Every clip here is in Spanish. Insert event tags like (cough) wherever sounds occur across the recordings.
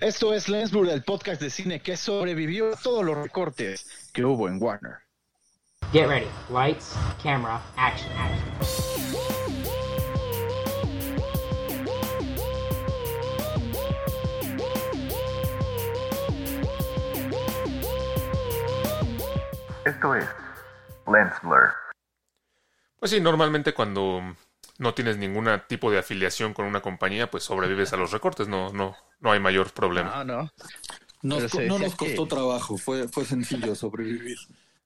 Esto es Lensburg, el podcast de cine que sobrevivió a todos los recortes que hubo en Warner. Get ready. Lights, camera, action, action. Esto es Lens Blur. Pues sí, normalmente cuando no tienes ningún tipo de afiliación con una compañía, pues sobrevives a los recortes, no, no, no hay mayor problema. No, no. Nos no costó que- trabajo, fue, fue sencillo sobrevivir.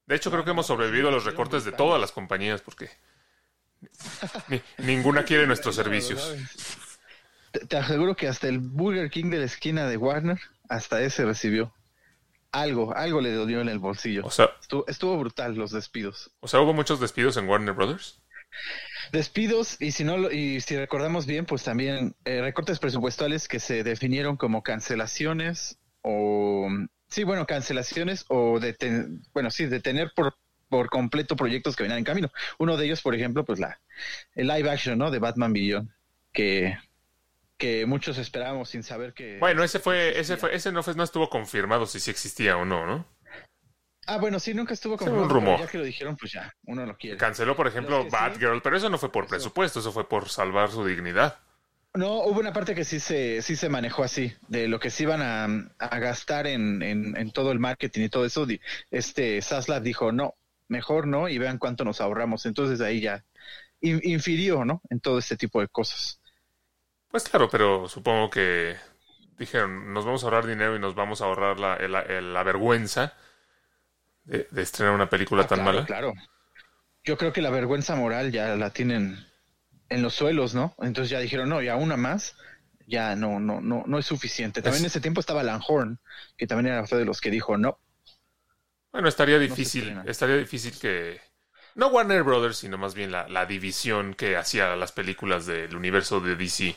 De hecho, creo que hemos sobrevivido a los recortes de todas las compañías porque ni- ninguna quiere nuestros servicios. Te, te aseguro que hasta el Burger King de la esquina de Warner, hasta ese recibió. Algo, algo le dolió en el bolsillo. O sea, Estuvo, estuvo brutal los despidos. o sea, hubo muchos despidos en Warner Brothers. Despidos, y si no y si recordamos bien, pues también eh, recortes presupuestales que se definieron como cancelaciones o sí, bueno, cancelaciones o deten- bueno, sí, detener por por completo proyectos que venían en camino. Uno de ellos, por ejemplo, pues la el live action, ¿no? de Batman Beyond, que que muchos esperábamos sin saber que Bueno, ese fue, ese fue, ese no fue, no estuvo confirmado si sí existía o no, ¿no? Ah, bueno, sí, nunca estuvo como un rumor. Ya que lo dijeron, pues ya, uno lo quiere. Canceló, por ejemplo, sí. Batgirl, pero eso no fue por presupuesto, eso fue por salvar su dignidad. No, hubo una parte que sí se, sí se manejó así, de lo que se iban a, a gastar en, en, en todo el marketing y todo eso. Este Zaslav dijo, no, mejor no, y vean cuánto nos ahorramos. Entonces ahí ya in- infirió, ¿no? En todo este tipo de cosas. Pues claro, pero supongo que dijeron, nos vamos a ahorrar dinero y nos vamos a ahorrar la, la vergüenza de, de estrenar una película Ah, tan claro, mala. Claro. Yo creo que la vergüenza moral ya la tienen en los suelos, ¿no? Entonces ya dijeron, no, ya una más, ya no, no, no, no es suficiente. También en Es- ese tiempo estaba Langhorn, que también era otro de los que dijo, no, Bueno, estaría difícil, estaría difícil que... No Warner Brothers, sino más bien la, la división que hacía las películas del universo de DC.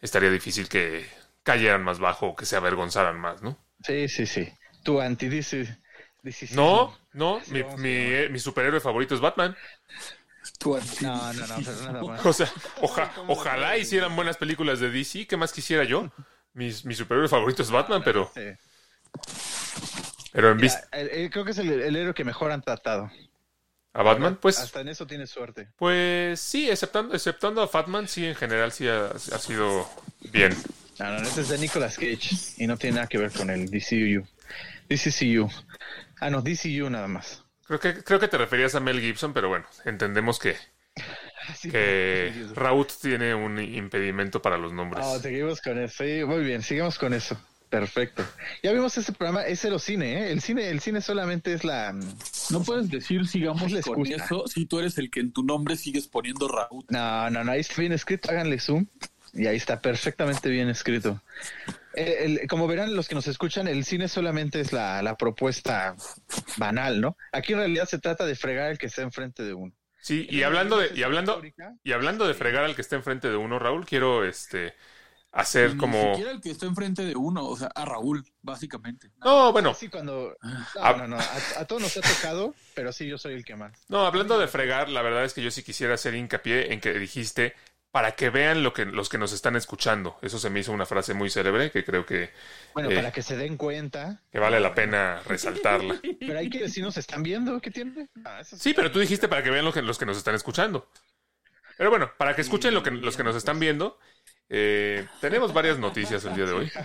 Estaría difícil que cayeran más bajo o que se avergonzaran más, ¿no? Sí, sí, sí. Tu anti No, no, Sí, mi, mi, eh, mi superhéroe favorito es Batman. No, no, no, pero nada más. O sea, oja- ojalá hicieran buenas películas de DC. ¿Qué más quisiera yo? Mis, mi superhéroe favorito es Batman, pero, Sí. pero en vista creo que es el, el héroe que mejor han tratado. a Batman, pues, Hasta en eso tiene suerte. pues sí, exceptando, exceptando a Fatman, sí, en general sí ha, ha sido bien. No, no, este es de Nicolas Cage y no tiene nada que ver con el DCU. DCCU. Ah, no, DCU nada más. Creo que, creo que te referías a Mel Gibson, pero bueno, entendemos que, (laughs) Sí, que sí, sí. Raúl tiene un impedimento para los nombres. Ah, seguimos con eso. Sí, muy bien, sigamos con eso. Perfecto. Ya vimos este programa, es cero cine, ¿eh? El cine, el cine solamente es la. No puedes decir sigamos Es la con eso si tú eres el que en tu nombre sigues poniendo Raúl. No, no, no, ahí está bien escrito, háganle zoom. Y ahí está perfectamente bien escrito. El- como verán los que nos escuchan, el cine solamente es la, la propuesta banal, ¿no? Aquí en realidad se trata de fregar el que está enfrente de uno. Sí, y hablando de, y hablando, y hablando de fregar al que está enfrente de uno, Raúl, quiero este hacer Ni como. siquiera el que está enfrente de uno, o sea, a Raúl, básicamente. No, bueno, Sí, cuando. No, Ah. no, no. A, a todos nos ha tocado, pero sí, yo soy el que más. no, hablando de fregar, la verdad es que yo sí quisiera hacer hincapié en que dijiste para que vean lo que los que nos están escuchando. Eso se me hizo una frase muy célebre que creo que, Bueno, Eh. para que se den cuenta. que vale la pena resaltarla. (laughs) Pero hay que decir, nos están viendo, ¿qué tiene? Ah, eso Sí, pero tú dijiste para que vean lo que, los que nos están escuchando. Pero bueno, para que escuchen lo que, los que nos están viendo, eh, tenemos varias noticias el día de hoy. (laughs)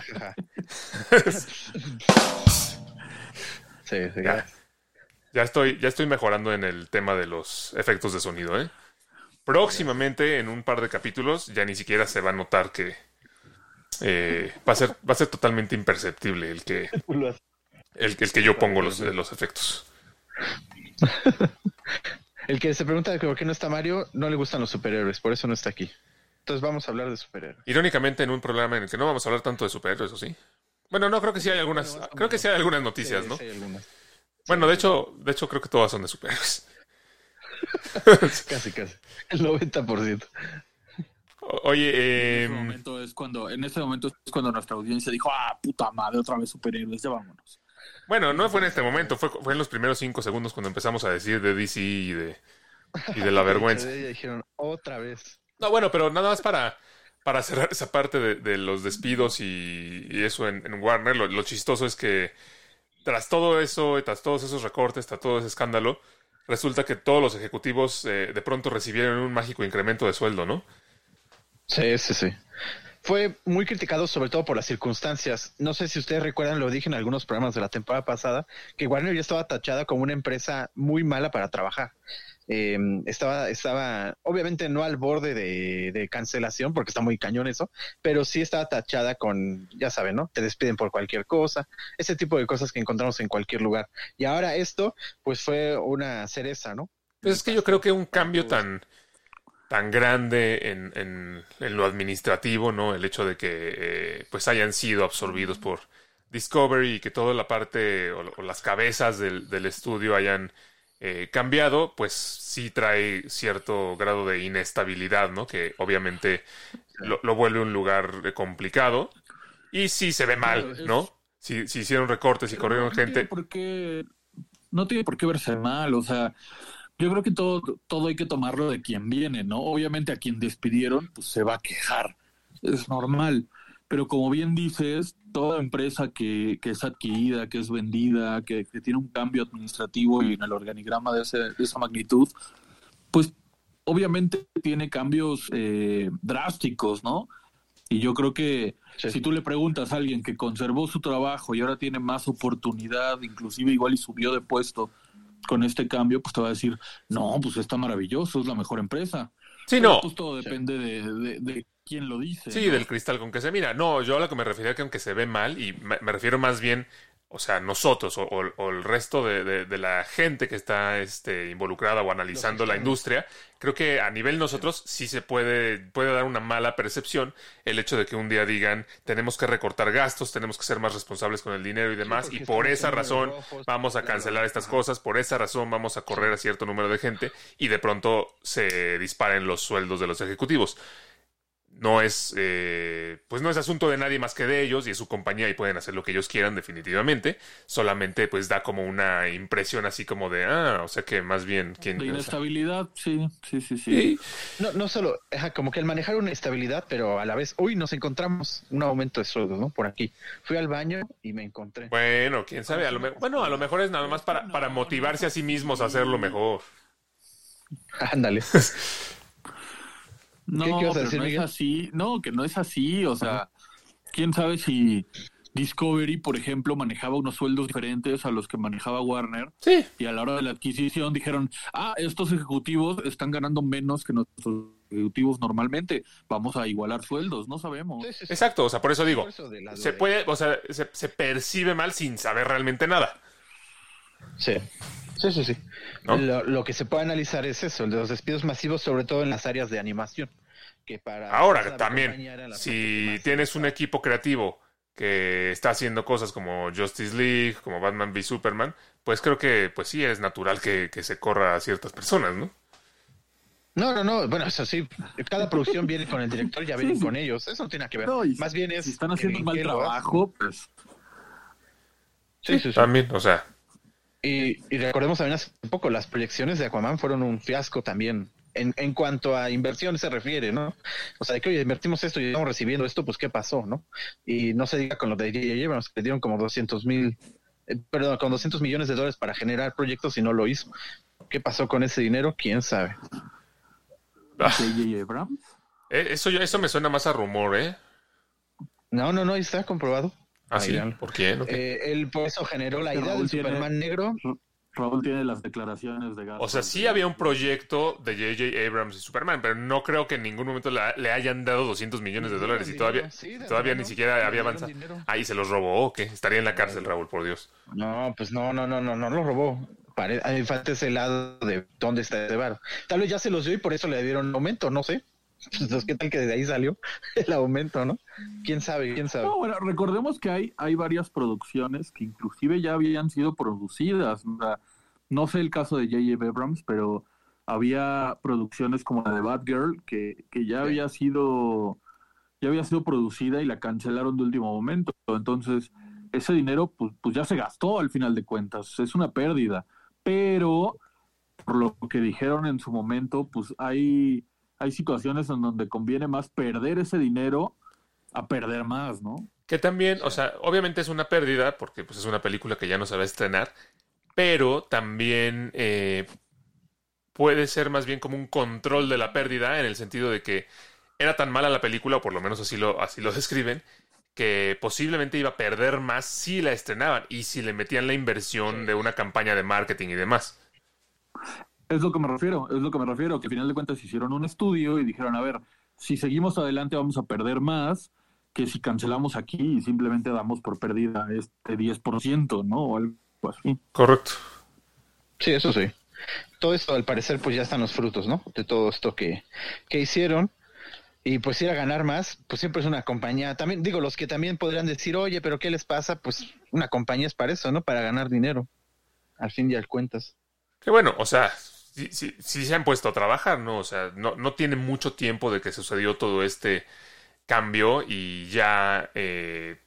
Sí, sí. Ya. Ya estoy, ya estoy mejorando en el tema de los efectos de sonido, ¿eh? Próximamente, en un par de capítulos, ya ni siquiera se va a notar que eh, va a ser, va a ser totalmente imperceptible el que, el, que- el que yo pongo los, los efectos. (laughs) El que se pregunta por qué no está Mario, no le gustan los superhéroes, por eso no está aquí. Entonces vamos a hablar de superhéroes. Irónicamente, en un programa en el que no vamos a hablar tanto de superhéroes, ¿o sí? Bueno, no, creo que sí hay algunas, creo que sí hay algunas noticias, ¿no? sí hay algunas. Bueno, de hecho, de hecho creo que todas son de superhéroes. (laughs) Casi, casi. El 90%. O- Oye, En eh, ese momento es cuando, en ese momento es cuando nuestra audiencia dijo, ah, puta madre, otra vez superhéroes, ya vámonos. bueno, no fue en este momento, fue, fue en los primeros cinco segundos cuando empezamos a decir de DC y de, y de la (laughs) (laughs) vergüenza. Dijeron otra vez. No, bueno, pero nada más para, para cerrar esa parte de, de los despidos y, y eso en, en Warner, lo, lo chistoso es que tras todo eso, tras todos esos recortes, tras todo ese escándalo, resulta que todos los ejecutivos eh, de pronto recibieron un mágico incremento de sueldo, ¿no? Sí, sí, sí. Fue muy criticado sobre todo por las circunstancias. No sé si ustedes recuerdan, lo dije en algunos programas de la temporada pasada, que Warner ya estaba tachada como una empresa muy mala para trabajar. Eh, estaba, estaba, obviamente no al borde de, de, cancelación, porque está muy cañón eso, pero sí estaba tachada con, ya saben, ¿no? Te despiden por cualquier cosa, ese tipo de cosas que encontramos en cualquier lugar. Y ahora esto, pues fue una cereza, ¿no? Pues es que yo creo que un cambio tan, tan grande en, en, en lo administrativo, ¿no? El hecho de que eh, pues hayan sido absorbidos por Discovery y que toda la parte o, o las cabezas del, del estudio hayan eh, cambiado, pues sí trae cierto grado de inestabilidad, ¿no? Que obviamente lo, lo vuelve un lugar complicado y sí se ve mal, ¿no? Si, si hicieron recortes y corrieron no gente. Tiene por qué, no tiene por qué verse mal, o sea, yo creo que todo, todo hay que tomarlo de quien viene, ¿no? Obviamente a quien despidieron, pues se va a quejar, es normal. Pero como bien dices, toda empresa que, que es adquirida, que es vendida, que, que, tiene un cambio administrativo y en el organigrama de, ese, de esa magnitud, pues obviamente tiene cambios eh, drásticos, ¿no? Y yo creo que sí. si tú le preguntas a alguien que conservó su trabajo y ahora tiene más oportunidad, inclusive igual y subió de puesto con este cambio, pues te va a decir, no, pues está maravilloso, es la mejor empresa. Sí, Pero, no. Pues todo depende sí. de, de, de, quién lo dice. Sí, ¿no? del cristal con que se mira. No, yo a lo que me refería que aunque se ve mal, y me, me refiero más bien, o sea, nosotros o, o, o el resto de, de, de, la gente que está este, involucrada o analizando la industria, creo que a nivel nosotros sí se puede, puede dar una mala percepción el hecho de que un día digan tenemos que recortar gastos, tenemos que ser más responsables con el dinero y demás, sí, y por esa razón rojos, vamos a cancelar estas cosas, por esa razón vamos a correr a cierto número de gente y de pronto se disparen los sueldos de los ejecutivos no es eh, pues no es asunto de nadie más que de ellos y es su compañía y pueden hacer lo que ellos quieran definitivamente. Solamente pues da como una impresión así como de ah o sea que más bien ¿quién, de inestabilidad o sea? sí sí sí. Sí. No, no solo como que el manejar una estabilidad pero a la vez uy nos encontramos un aumento de sueldo no por aquí fui al baño y me encontré. Bueno quién sabe a lo mejor bueno a lo mejor es nada más para para motivarse a sí mismos a hacerlo mejor. Ándale (laughs) no, pero decir, no Miguel? es así. No, que no es así. O sea, quién sabe si Discovery, por ejemplo, manejaba unos sueldos diferentes a los que manejaba Warner. Sí. Y a la hora de la adquisición dijeron, ah, estos ejecutivos están ganando menos que nuestros ejecutivos normalmente. Vamos a igualar sueldos, no sabemos. Sí, sí, sí. Exacto, o sea, por eso digo, por eso se puede, o sea, se, se percibe mal sin saber realmente nada. Sí. Sí, sí, sí. ¿No? Lo, lo, que se puede analizar es eso, el de los despidos masivos, sobre todo en las áreas de animación. Que para Ahora, también, si tienes un equipo creativo que está haciendo cosas como Justice League, como Batman v Superman, pues creo que, pues sí, es natural que, que se corra a ciertas personas, ¿no? No, no, no, bueno, eso sí, cada producción viene con el director, ya vienen con ellos, eso no tiene que ver. No, Más bien es... Si están haciendo un mal trabajo, pues... Sí, sí, sí, También, o sea, y, y, recordemos también hace poco, las proyecciones de Aquaman fueron un fiasco también. En, en cuanto a inversión se refiere, ¿no? O sea, de que oye, invertimos esto y estamos recibiendo esto, pues ¿qué pasó, no? Y no se diga con lo de J.J. Abrams, que dieron como 200 mil, eh, perdón, con 200 millones de dólares para generar proyectos y no lo hizo. ¿Qué pasó con ese dinero? ¿Quién sabe? ¿J.J. Abrams? Eh, eso, eso me suena más a rumor, ¿eh? No, no, no, está comprobado. ¿Ah, sí? ¿Por qué? Okay. Eh, él por eso generó la idea del tiene, Superman negro. Raúl tiene las declaraciones de Gato. O sea, sí había un proyecto de J.J. Abrams y Superman, pero no creo que en ningún momento la, le hayan dado 200 millones de dólares y todavía, sí, todavía ni siquiera había avanzado. Ahí se los robó, ¿o qué? Estaría en la cárcel, Raúl, por Dios. No, pues no, no, no, no, no lo robó. Pare... falta ese lado de dónde está ese bar. Tal vez ya se los dio y por eso le dieron aumento, no sé. Entonces, ¿qué tal que de ahí salió (laughs) el aumento, no? ¿Quién sabe? ¿Quién sabe? No, bueno, recordemos que hay, hay varias producciones que inclusive ya habían sido producidas. No sé el caso de J.J. Abrams, pero había producciones como la de Batgirl que, que ya había sido ya había sido producida y la cancelaron de último momento. Entonces, ese dinero pues, pues ya se gastó al final de cuentas. Es una pérdida. Pero, por lo que dijeron en su momento, pues hay hay situaciones en donde conviene más perder ese dinero a perder más, ¿no? Que también, o sea, obviamente es una pérdida porque pues, es una película que ya no se va a estrenar, pero también eh, puede ser más bien como un control de la pérdida en el sentido de que era tan mala la película, o por lo menos así lo, así lo (laughs) describen, que posiblemente iba a perder más si la estrenaban y si le metían la inversión de una campaña de marketing y demás. Es lo que me refiero, es lo que me refiero, que al final de cuentas hicieron un estudio y dijeron, a ver, si seguimos adelante vamos a perder más que si cancelamos aquí y simplemente damos por perdida este 10%, ¿no? O algo así. Correcto. Sí, eso sí. Todo esto, al parecer, pues ya están los frutos, ¿no? De todo esto que, que hicieron. Y pues ir a ganar más, pues siempre es una compañía. También digo, los que también podrían decir, oye, pero ¿qué les pasa? Pues una compañía es para eso, ¿no? Para ganar dinero. Al fin y al cuentas. Que bueno, o sea, sí, sí, sí se han puesto a trabajar, ¿no? O sea, no, no tiene mucho tiempo de que sucedió todo este cambio y ya, eh,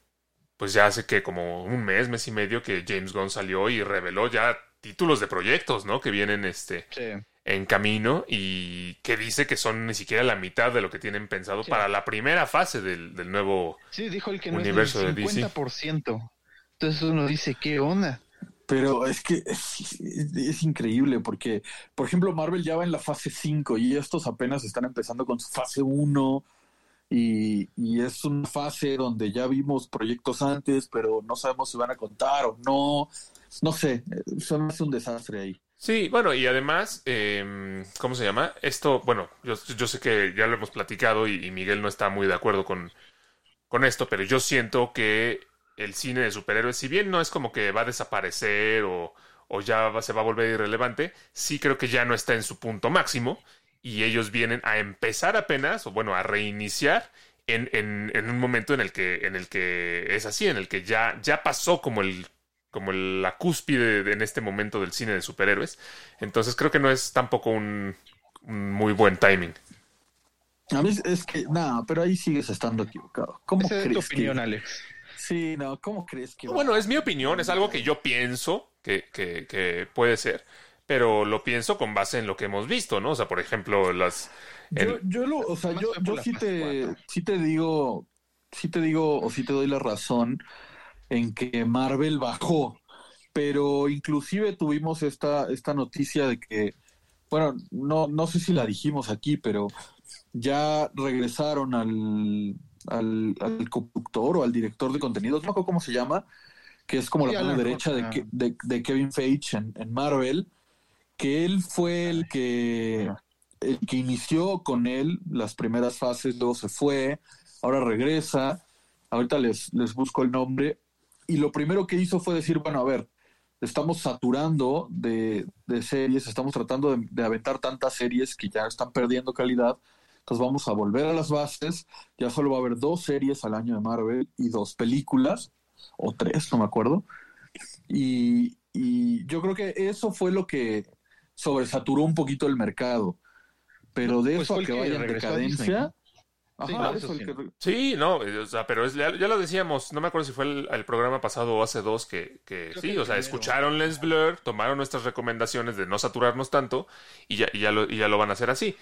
pues ya hace que como un mes, mes y medio que James Gunn salió y reveló ya títulos de proyectos, ¿no? Que vienen este Sí. en camino y que dice que son ni siquiera la mitad de lo que tienen pensado Sí. para la primera fase del, del nuevo... Sí, dijo el que no es de DC. 50%. Entonces uno dice, ¿qué onda? Pero es que es, es- es increíble porque, por ejemplo, Marvel ya va en la fase 5 y estos apenas están empezando con su fase 1 y, y es una fase donde ya vimos proyectos antes, pero no sabemos si van a contar o no. No sé, me hace un desastre ahí. Sí, bueno, y además, eh, ¿cómo se llama? Esto, bueno, yo, yo sé que ya lo hemos platicado y, y Miguel no está muy de acuerdo con, con esto, pero yo siento que el cine de superhéroes, si bien no es como que va a desaparecer o, o ya va- se va a volver irrelevante, sí creo que ya no está en su punto máximo y ellos vienen a empezar apenas, o bueno, a reiniciar en, en, en un momento en el que, en el que es así, en el que ya, ya pasó como el como el- la cúspide de- en este momento del cine de superhéroes. Entonces creo que no es tampoco un, un muy buen timing. A mí es- que, no, pero ahí sigues estando equivocado. ¿Cómo Esa es tu opinión, que... Alex. Sí, no, ¿cómo crees que... va? Bueno, es mi opinión, es algo que yo pienso que, que, que puede ser, pero lo pienso con base en lo que hemos visto, ¿no? O sea, por ejemplo, las... Yo, el- yo lo, o sea, yo, yo sí te, sí te digo, sí te digo, o sí te doy la razón en que Marvel bajó, pero inclusive tuvimos esta, esta noticia de que, bueno, no, no sé si la dijimos aquí, pero ya regresaron al, al, al conductor o al director de contenidos, no acuerdo cómo se llama, que es como Sí, la mano derecha de, de, de Kevin Feige en, en Marvel, que él fue el que el que inició con él las primeras fases, luego se fue, ahora regresa, ahorita les, les busco el nombre, y lo primero que hizo fue decir, bueno, a ver, estamos saturando de, de series, estamos tratando de, de aventar tantas series que ya están perdiendo calidad, entonces vamos a volver a las bases, ya solo va a haber dos series al año de Marvel y dos películas, o tres, no me acuerdo, y, y yo creo que eso fue lo que sobresaturó un poquito el mercado. Pero de Pues eso a que vaya en decadencia. ¿no? Ajá, Sí, claro, eso sí. que- Sí, no, eh, o sea, pero es, ya, ya lo decíamos, no me acuerdo si fue el, el programa pasado o hace dos que, que sí, que o sea, primero. escucharon Lens Blur, tomaron nuestras recomendaciones de no saturarnos tanto y ya, y ya, lo, y ya lo van a hacer así.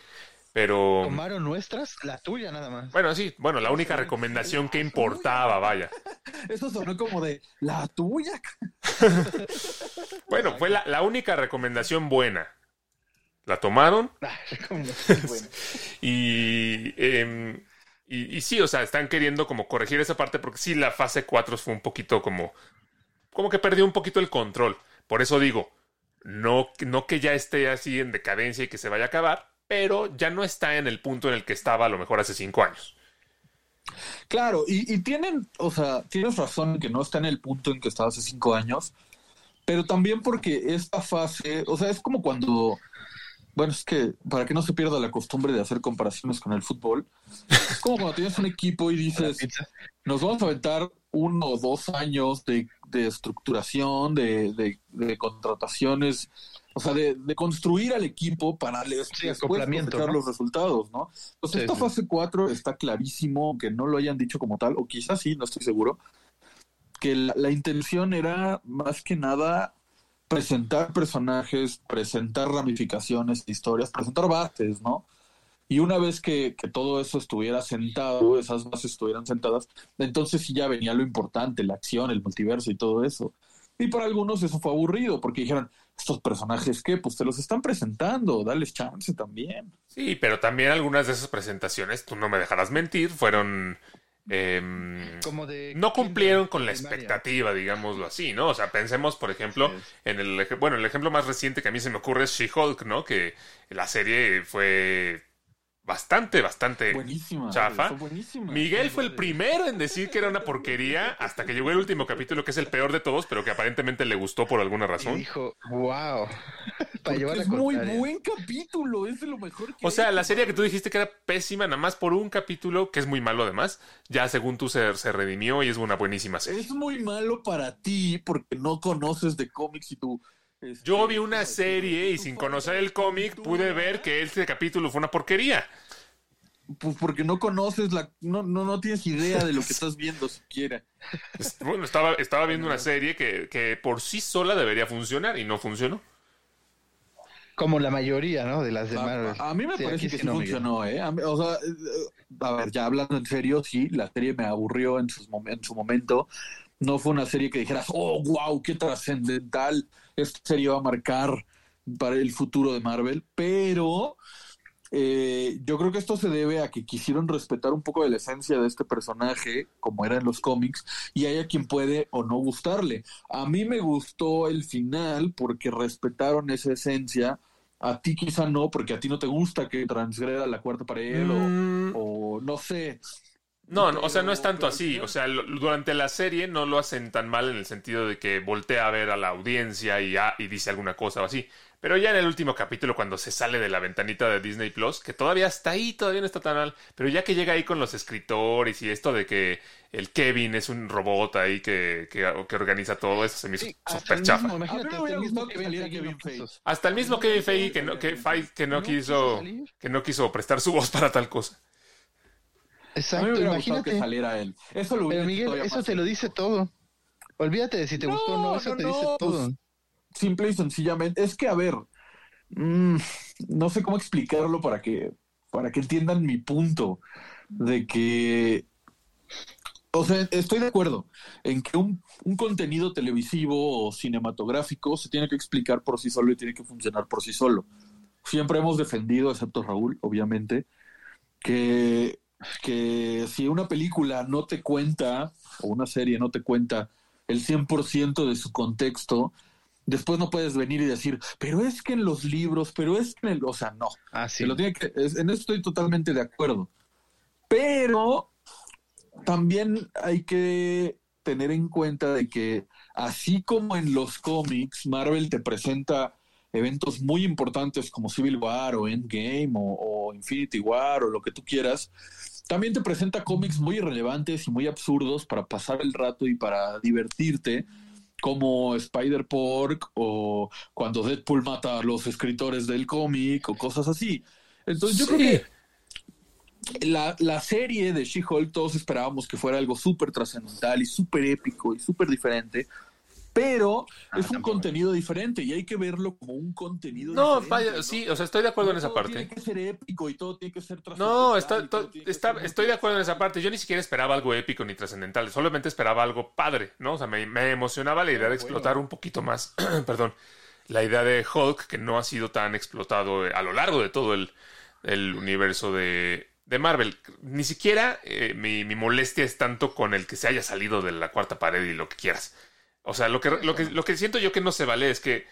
Pero, Tomaron nuestras, la tuya nada más. bueno, sí, bueno, la única recomendación que importaba, vaya. (laughs) Eso sonó como de la tuya. (laughs) Bueno, fue la, la única recomendación buena. La tomaron como- (laughs) bueno. y, em, y, y sí, o sea, están queriendo como corregir esa parte porque sí, la fase 4 fue un poquito como, como que perdió un poquito el control. Por eso digo, no, no que ya esté así en decadencia y que se vaya a acabar, pero ya no está en el punto en el que estaba a lo mejor hace cinco años. Claro, y, y tienen, o sea, tienes razón en que no está en el punto en que estaba hace cinco años, pero también porque esta fase, o sea, es como cuando, bueno, es que para que no se pierda la costumbre de hacer comparaciones con el fútbol, es como cuando tienes un equipo y (laughs) dices, nos vamos a aventar uno o dos años de, de estructuración, de, de- de contrataciones, o sea, de, de construir al equipo para Sí, después ¿no? los resultados, ¿no? Pues Sí, esta sí. fase 4 está clarísimo, que no lo hayan dicho como tal, o quizás sí, no estoy seguro, que la, la intención era más que nada presentar personajes, presentar ramificaciones, historias, presentar bases, ¿no? Y una vez que, que todo eso estuviera sentado, esas bases estuvieran sentadas, entonces sí ya venía lo importante, la acción, el multiverso y todo eso. Y para algunos eso fue aburrido, porque dijeron, estos personajes que, pues te los están presentando, dales chance también. Sí, pero también algunas de esas presentaciones, tú no me dejarás mentir, fueron... em, Como de no cumplieron con la expectativa, digámoslo así, ¿no? O sea, pensemos, por ejemplo, en el, bueno, el ejemplo más reciente que a mí se me ocurre es She-Hulk, ¿no? Que la serie fue bastante, bastante Buenísima. chafa. fue buenísima. Miguel fue el primero en decir que era una (laughs) porquería hasta que llegó el último capítulo, que es el peor de todos, pero que aparentemente le gustó por alguna Y razón. dijo, wow. (laughs) Para llevar es muy buen capítulo, es de lo mejor que O sea, hay. la serie que tú dijiste que era pésima nada más por un capítulo, que es muy malo además, ya según tú se, se redimió y es una buenísima serie. Es muy malo para ti porque no conoces de cómics y tú. este, Yo vi una serie y sin conocer el cómic pude ver que este capítulo fue una porquería. Pues porque no conoces la. No, no, no tienes idea de lo que (laughs) estás viendo siquiera. Bueno, estaba, estaba viendo una serie que, que por sí sola debería funcionar y no funcionó. Como la mayoría, ¿no? De las de Marvel. A, a mí me Sí, parece que sí no, funcionó, ¿eh? A mí- o sea, eh, a ver, ya hablando en serio, sí, la serie me aburrió en, sus mom- en su momento. No fue una serie que dijeras, oh, wow, qué trascendental. Esta serie va a marcar para el futuro de Marvel, pero eh, yo creo que esto se debe a que quisieron respetar un poco de la esencia de este personaje, como era en los cómics, y hay a quien puede o no gustarle. A mí me gustó el final porque respetaron esa esencia. A ti quizá no, porque a ti no te gusta que transgreda la cuarta pared o- Mm, o, no sé. No, no, o sea, no es tanto así. O sea, lo- durante la serie no lo hacen tan mal en el sentido de que voltea a ver a la audiencia y, ah, y dice alguna cosa o así. Pero ya en el último capítulo, cuando se sale de la ventanita de Disney Plus, que todavía está ahí, todavía no está tan mal, pero ya que llega ahí con los escritores y esto de que el Kevin es un robot ahí que, que, que organiza todo eso, se me hizo Sí, hasta súper el chafa. imagínate, hasta el mismo Kevin Feige. Hasta el mismo Kevin no, no, quiso que no quiso prestar su voz para tal cosa. A mí Exacto, me imagínate. que saliera él. Eso lo Pero Miguel, eso te lo dice todo. Olvídate de si te No, gustó o no, eso no, te no, dice pues, todo. simple y sencillamente. Es que, a ver, mm, no sé cómo explicarlo para que, para que entiendan mi punto de que, o sea, estoy de acuerdo en que un, un contenido televisivo o cinematográfico se tiene que explicar por sí solo y tiene que funcionar por sí solo. Siempre hemos defendido, excepto Raúl, obviamente, que, que si una película no te cuenta, o una serie no te cuenta el 100% de su contexto, después no puedes venir y decir, pero es que en los libros, pero es que en el... O sea, no. Ah, sí. Se lo tiene que, es- en eso estoy totalmente de acuerdo. Pero también hay que tener en cuenta de que así como en los cómics, Marvel te presenta eventos muy importantes como Civil War o Endgame o, o Infinity War o lo que tú quieras, también te presenta cómics muy irrelevantes y muy absurdos para pasar el rato y para divertirte, como Spider-Pork o cuando Deadpool mata a los escritores del cómic o cosas así. Entonces yo Sí. creo que la, la serie de She-Hulk todos esperábamos que fuera algo súper trascendental y súper épico y súper diferente, pero Ah, es un contenido diferente y hay que verlo como un contenido No, diferente. vaya, ¿no? sí, o sea, estoy de acuerdo en esa Todo parte. Tiene que ser épico y todo tiene que ser No, está, todo está- estoy de acuerdo en esa parte. Yo ni siquiera esperaba algo épico ni trascendental, solamente esperaba algo padre, ¿no? O sea, me, me emocionaba la idea de explotar un poquito más, (clears throat) perdón, la idea de Hulk, que no ha sido tan explotado eh, a lo largo de todo el, el universo de, de Marvel. Ni siquiera eh, mi, mi molestia es tanto con el que se haya salido de la cuarta pared y lo que quieras. O sea, lo que, lo que, lo que siento yo que no se vale es que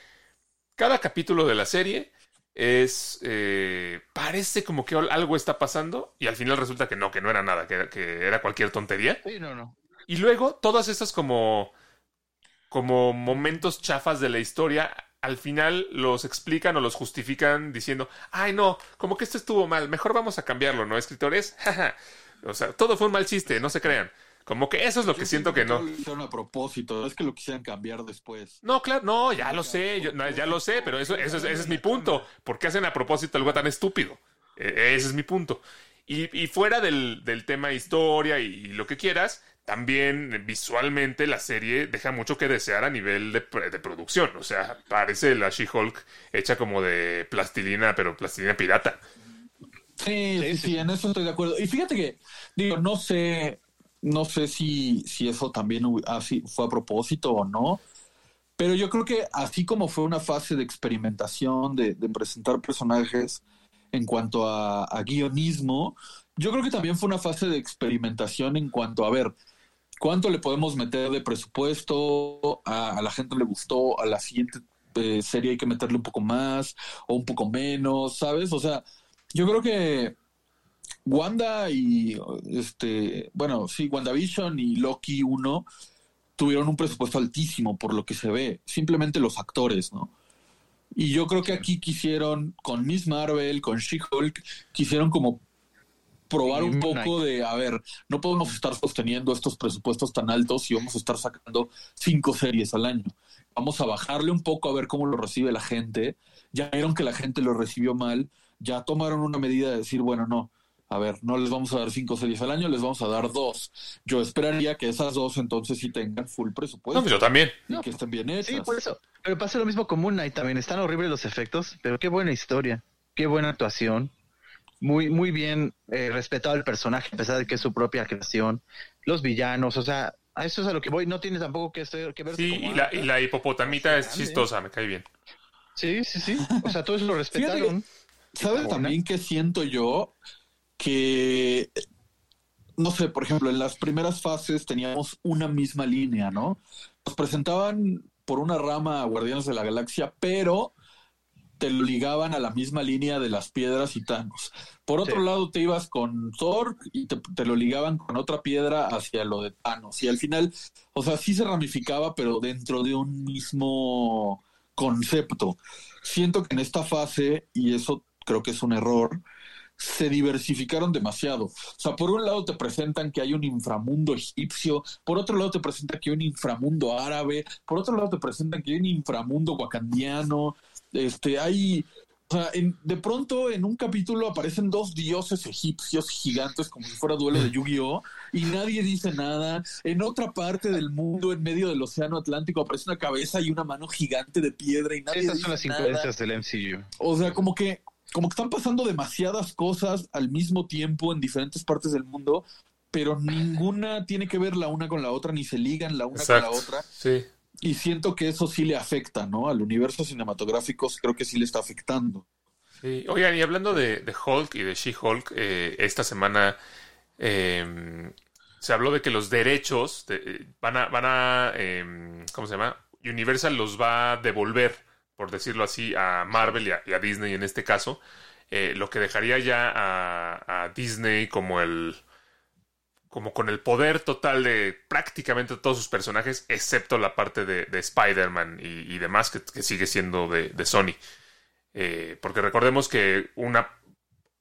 cada capítulo de la serie es eh, parece como que algo está pasando y al final resulta que no, que no era nada, que, era- que era cualquier tontería. Sí, no, no. Y luego todas esas como como momentos chafas de la historia al final los explican o los justifican diciendo, ay no, como que esto estuvo mal, mejor vamos a cambiarlo, ¿no, escritores? (laughs) o sea, todo fue un mal chiste, no se crean. Como que eso es lo que siento que no. Lo hicieron a propósito, es que lo quisieran cambiar después. No, claro, no, ya lo sé, yo- no, ya lo sé, pero eso, eso es- ese es mi (laughs) punto. ¿Por qué hacen a propósito algo tan estúpido? Eh, ese es mi punto. Y, y fuera del, del tema historia y, y lo que quieras, también visualmente la serie deja mucho que desear a nivel de, de producción. O sea, parece la She-Hulk hecha como de plastilina, pero plastilina pirata. Sí, sí, sí. en eso estoy de acuerdo. Y fíjate que, digo, no sé, no sé si, si eso también así fue a propósito o no, pero yo creo que así como fue una fase de experimentación, de, de presentar personajes en cuanto a, guionismo, yo creo que también fue una fase de experimentación en cuanto a ver cuánto le podemos meter de presupuesto, a, a la gente le gustó, a la siguiente eh, serie hay que meterle un poco más o un poco menos, ¿sabes? O sea, yo creo que Wanda y este, bueno, sí, WandaVision y Loki 1 tuvieron un presupuesto altísimo por lo que se ve, simplemente los actores, ¿no? Y yo creo que aquí quisieron, con Miss Marvel, con She-Hulk, quisieron como probar un poco de, a ver, no podemos estar sosteniendo estos presupuestos tan altos y vamos a estar sacando cinco series al año. Vamos a bajarle un poco a ver cómo lo recibe la gente. Ya vieron que la gente lo recibió mal, ya tomaron una medida de decir, bueno, no, a ver, no les vamos a dar cinco series al año, les vamos a dar dos. Yo esperaría que esas dos entonces sí tengan full presupuesto No, pues yo también. y que estén bien hechas. Sí, por eso. Pero pasa lo mismo con Moon Knight también. Están horribles los efectos, pero qué buena historia. Qué buena actuación. Muy, muy bien eh, respetado el personaje, a pesar de que es su propia creación. Los villanos, o sea, a eso es a lo que voy. No tiene tampoco que, ser, que ver Sí, como, y la, ah, y la hipopotamita es grande. chistosa, me cae bien. Sí, sí, sí. O sea, todos lo (laughs) respetaron. ¿Sabes también que siento yo? Que, no sé, por ejemplo, en las primeras fases teníamos una misma línea, ¿no? Nos presentaban por una rama a Guardianes de la Galaxia, pero te lo ligaban a la misma línea de las piedras y Thanos. Por otro Sí. lado, te ibas con Thor y te, te lo ligaban con otra piedra hacia lo de Thanos. Y al final, o sea, sí se ramificaba, pero dentro de un mismo concepto. Siento que en esta fase, y eso creo que es un error, se diversificaron demasiado. O sea, por un lado te presentan que hay un inframundo egipcio, por otro lado te presentan que hay un inframundo árabe, por otro lado te presentan que hay un inframundo wakandiano, este, hay, o sea, en- de pronto en un capítulo aparecen dos dioses egipcios gigantes como si fuera duelo de Yu-Gi-Oh! y nadie dice nada. En otra parte del mundo, en medio del océano Atlántico, aparece una cabeza y una mano gigante de piedra y nadie Esas dice son las nada. incoherencias del MCU. O sea, como que, como que están pasando demasiadas cosas al mismo tiempo en diferentes partes del mundo, pero ninguna tiene que ver la una con la otra, ni se ligan la una Exacto. con la otra. Sí. Y siento que eso sí le afecta, ¿no? Al universo cinematográfico creo que sí le está afectando. Sí. Oigan, y hablando de, de Hulk y de She-Hulk, eh, esta semana eh, se habló de que los derechos de- eh, van a, van a eh, ¿cómo se llama? Universal los va a devolver, por decirlo así, a Marvel y a, y a Disney en este caso, eh, lo que dejaría ya a, a Disney como el como con el poder total de prácticamente todos sus personajes, excepto la parte de, de Spider-Man y, y demás, que, que sigue siendo de, de Sony. Eh, porque recordemos que una,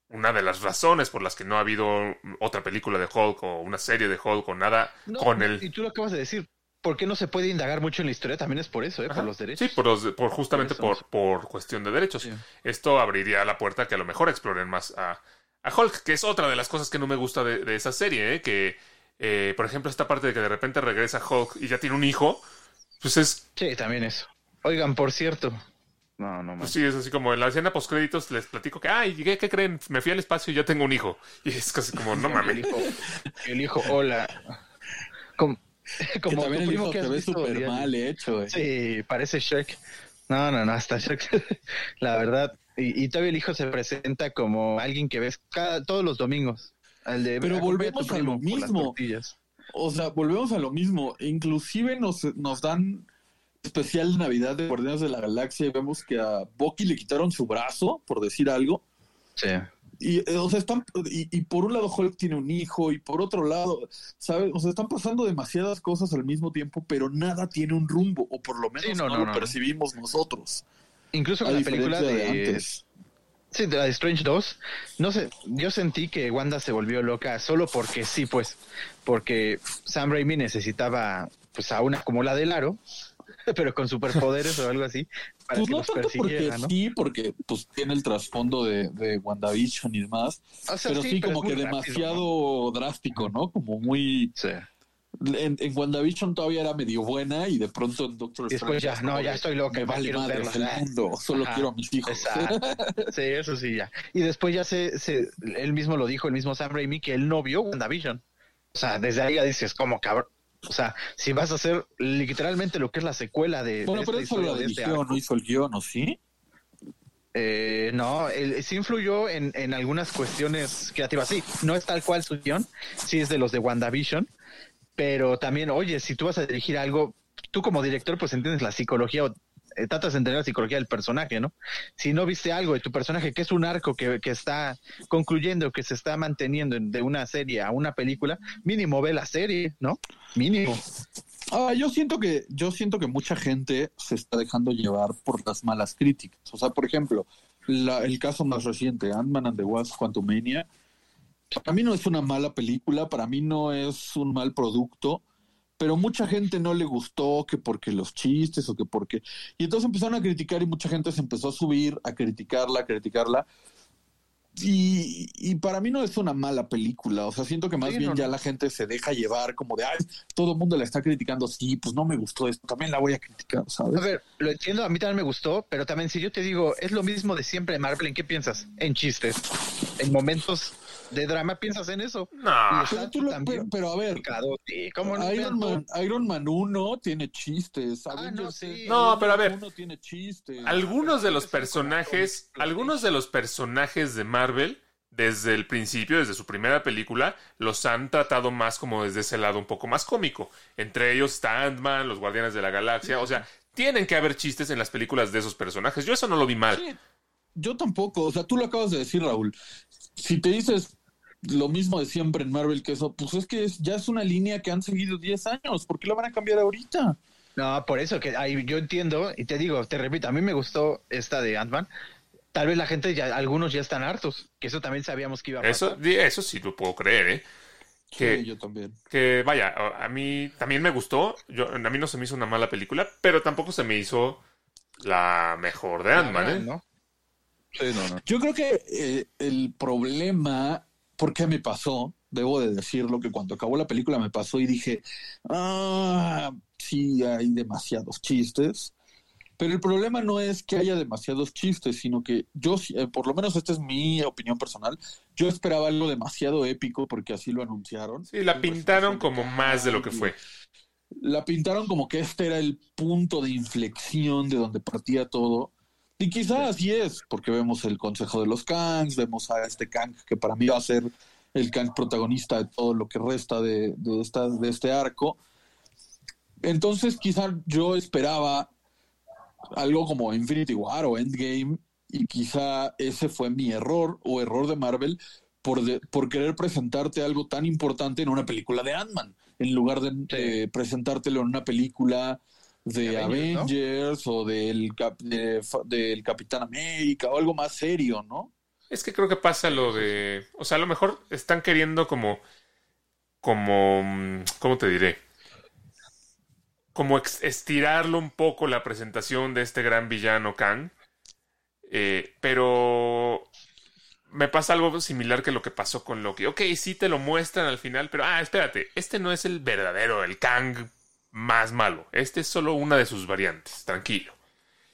una de las razones por las que no ha habido otra película de Hulk o una serie de Hulk o nada No, con el... Y tú lo acabas de decir. ¿Por qué no se puede indagar mucho en la historia? También es por eso, ¿eh? Ajá. por los derechos. Sí, por, los- por justamente Por por, por cuestión de derechos. Sí. Esto abriría la puerta a que a lo mejor exploren más a, a Hulk, que es otra de las cosas que no me gusta de, de esa serie, ¿eh? que eh, por ejemplo esta parte de que de repente regresa Hulk y ya tiene un hijo, pues es, Sí, también eso. Oigan, por cierto. No, no pues más. sí, es así como en la escena post créditos les platico que, ay, ¿qué, qué creen? Me fui al espacio y ya tengo un hijo. (laughs) Y es casi como, no (laughs) El mames. hijo, el hijo, hola. (laughs) (laughs) Como, Que también el hijo que se ve súper mal hecho. eh. Sí, parece Shrek. No, no, no, hasta Shrek. (laughs) La verdad. Y, y todavía el hijo se presenta como alguien que ves cada, todos los domingos. Al de, Pero a volvemos a lo mismo. O sea, volvemos a lo mismo. Inclusive nos, nos dan especial Navidad de Guardianes de la Galaxia y vemos que a Bucky le quitaron su brazo, por decir algo. Sí. Y, eh, o sea, están, y, y por un lado Hulk tiene un hijo y por otro lado, ¿sabes? O sea, están pasando demasiadas cosas al mismo tiempo, pero nada tiene un rumbo, o por lo menos Sí, no, no, no, lo percibimos nosotros. Incluso con la película de, de antes. Sí, de la de Strange 2, no sé, yo sentí que Wanda se volvió loca solo porque sí, pues, porque Sam Raimi necesitaba pues a una como la del aro, (laughs) pero con superpoderes o algo así, para Pues que no los tanto porque sí, porque pues tiene el trasfondo de, de WandaVision y demás, O sea, pero sí, pero como que demasiado drástico, ¿no? Como muy... Sí. En, en WandaVision todavía era medio buena y de pronto en Doctor después ya, no, ya estoy loca, Me vale madre el mundo, (laughs) solo Ajá, quiero a mis hijos. Sí, eso sí, ya. Y después ya se, se, él mismo lo dijo, el mismo Sam Raimi, que él no vio WandaVision. O sea, desde ahí ya dices, como cabrón. O sea, si vas a hacer literalmente lo que es la secuela de, Bueno, de pero esta eso lo de este no hizo el guion, ¿o sí? eh, no, él sí influyó en, en algunas cuestiones creativas. Sí, no es tal cual su guion, sí es de los de WandaVision, pero también, oye, si tú vas a dirigir algo, tú como director, pues entiendes la psicología o tratas de entender la psicología del personaje, ¿no? Si no viste algo de tu personaje, que es un arco que, que está concluyendo, que se está manteniendo en- de una serie a una película, mínimo ve la serie, ¿no? Mínimo. Ah, yo siento que, yo siento que mucha gente se está dejando llevar por las malas críticas. O sea, por ejemplo, la- el caso más reciente, Ant-Man and the Wasp Quantumania, para mí no es una mala película, para mí no es un mal producto, pero mucha gente no le gustó que porque los chistes o que porque... Y entonces empezaron a criticar y mucha gente se empezó a subir a criticarla, a criticarla. Y, y para mí no es una mala película, o sea, siento que más Sí, bien no, ya no. la gente se deja llevar como de, ay, todo el mundo la está criticando, sí, pues no me gustó esto, también la voy a criticar, ¿sabes? A ver, lo entiendo, a mí también me gustó, pero también si yo te digo, es lo mismo de siempre en Marvel, ¿en qué piensas? En chistes. En momentos de drama piensas en eso. No. Pero, está tú lo- también pero, pero a ver, ¿cómo no? Iron, Man, Iron Man 1 tiene chistes, Ah, no, Avengers sí. No, pero a ver. 1 tiene chistes. Algunos de los personajes, algunos de los personajes de Marvel, desde el principio, desde su primera película, los han tratado más como desde ese lado un poco más cómico. Entre ellos está Ant-Man, los Guardianes de la Galaxia. O sea, tienen que haber chistes en las películas de esos personajes. Yo eso no lo vi mal. Sí, yo tampoco, o sea, tú lo acabas de decir, Raúl. Si te dices lo mismo de siempre en Marvel que eso, pues es que es- ya es una línea que han seguido 10 años, ¿por qué la van a cambiar ahorita? No, por eso que ahí yo entiendo y te digo, te repito, a mí me gustó esta de Ant-Man. Tal vez la gente ya, algunos ya están hartos, que eso también sabíamos que iba a Eso, pasar. eso sí lo puedo creer, ¿eh? Que, Sí, yo también. que vaya, a a mí también me gustó. Yo, a mí no se me hizo una mala película, pero tampoco se me hizo la mejor de Ant-Man, ¿eh? ¿no? Sí, no, no. Yo creo que eh, el problema, porque me pasó, debo de decirlo, que cuando acabó la película me pasó y dije, ah, sí, hay demasiados chistes. Pero el problema no es que haya demasiados chistes, sino que yo, eh, por lo menos esta es mi opinión personal, yo esperaba algo demasiado épico porque así lo anunciaron. Sí, la El pintaron como más de lo que fue. la pintaron como que este era el punto de inflexión de donde partía todo. Y quizás así es, porque vemos el Consejo de los Kangs, vemos a este Kang que para mí va a ser el Kang protagonista de todo lo que resta de, de, esta, de este arco. Entonces quizás yo esperaba algo como Infinity War o Endgame y quizá ese fue mi error o error de Marvel por, de- por querer presentarte algo tan importante en una película de Ant-Man, en lugar de, de presentártelo en una película de Avengers, o del, Cap- de fa- del Capitán América o algo más serio, ¿no? Es que creo que pasa lo de. O sea, a lo mejor están queriendo como. Como. ¿Cómo te diré? Como estirarlo un poco la presentación de este gran villano Kang. Eh, pero. Me pasa algo similar que lo que pasó con Loki. Ok, sí te lo muestran al final, pero. Ah, espérate. Este no es el verdadero, el Kang más malo. Este es solo una de sus variantes. Tranquilo.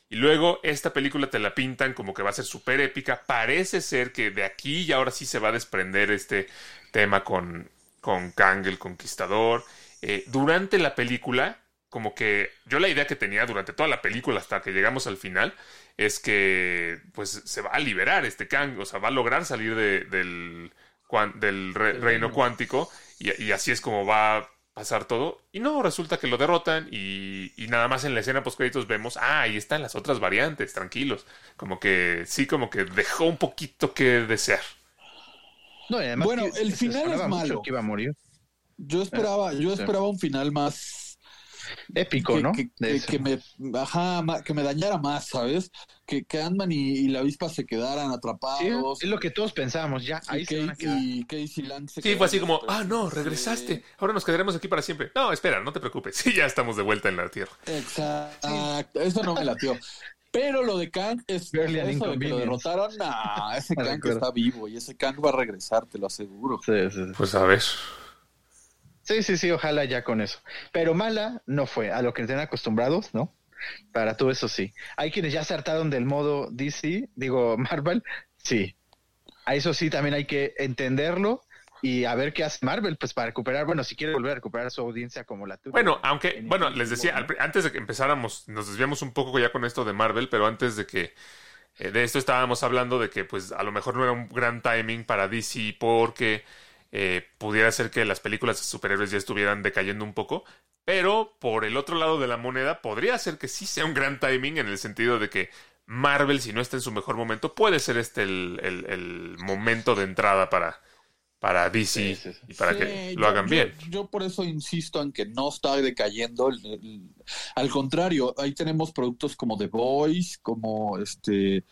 Y luego esta película te la pintan como que va a ser súper épica. Parece ser que de aquí y ahora sí se va a desprender este tema con, con Kang el Conquistador. Eh, durante la película, como que yo la idea que tenía durante toda la película hasta que llegamos al final es que pues se va a liberar este Kang, o sea, va a lograr salir de- del, del re- reino cuántico y, y así es como va pasar todo. Y no, resulta que lo derrotan y, y nada más en la escena post créditos vemos, ah, ahí están las otras variantes, tranquilos. Como que sí, como que dejó un poquito que desear. No, y además Bueno, que el final es malo. que iba a morir. Yo esperaba, yo esperaba un final más Épico, que, ¿no? que- me, ajá, que me dañara más, ¿sabes? Que, que Ant-Man y, y la avispa se quedaran Sí, atrapados. es lo que todos pensamos, ya, ahí se van a Kate quedar. y Casey Lang se Sí, fue así como, ah, no, regresaste. Ahora nos quedaremos aquí para siempre. No, espera, no te preocupes. (laughs) Sí, ya estamos de vuelta en la Tierra. Exacto, eso no me latió. Pero lo de Kang es eso de que lo inconvenience. derrotaron, nah, ese (laughs) Kang está vivo y ese Kang va a regresar, te lo aseguro. Sí, sí, sí. Pues a ver. Sí, sí, sí, ojalá ya con eso. Pero mala no fue, a lo que estén acostumbrados, ¿no? Para todo eso sí. Hay quienes ya se hartaron del modo DC, digo (laughs) Marvel, sí. A eso sí también hay que entenderlo y a ver qué hace Marvel, pues para recuperar, bueno, si quiere volver a recuperar su audiencia como la tuya. Bueno, aunque, bueno, les decía, al antes de que empezáramos, nos desviamos un poco ya con esto de Marvel, pero antes de que eh, de esto estábamos hablando de que pues a lo mejor no era un gran timing para DC porque eh, pudiera ser que las películas de superhéroes ya estuvieran decayendo un poco, pero por el otro lado de la moneda podría ser que sí sea un gran timing en el sentido de que Marvel, si no está en su mejor momento, puede ser este el, el- el momento de entrada para, para DC Sí, sí, sí. y para Sí, que yo- lo hagan yo- bien. Yo por eso insisto en que no está decayendo. el- el- al contrario, ahí tenemos productos como The Voice, como este.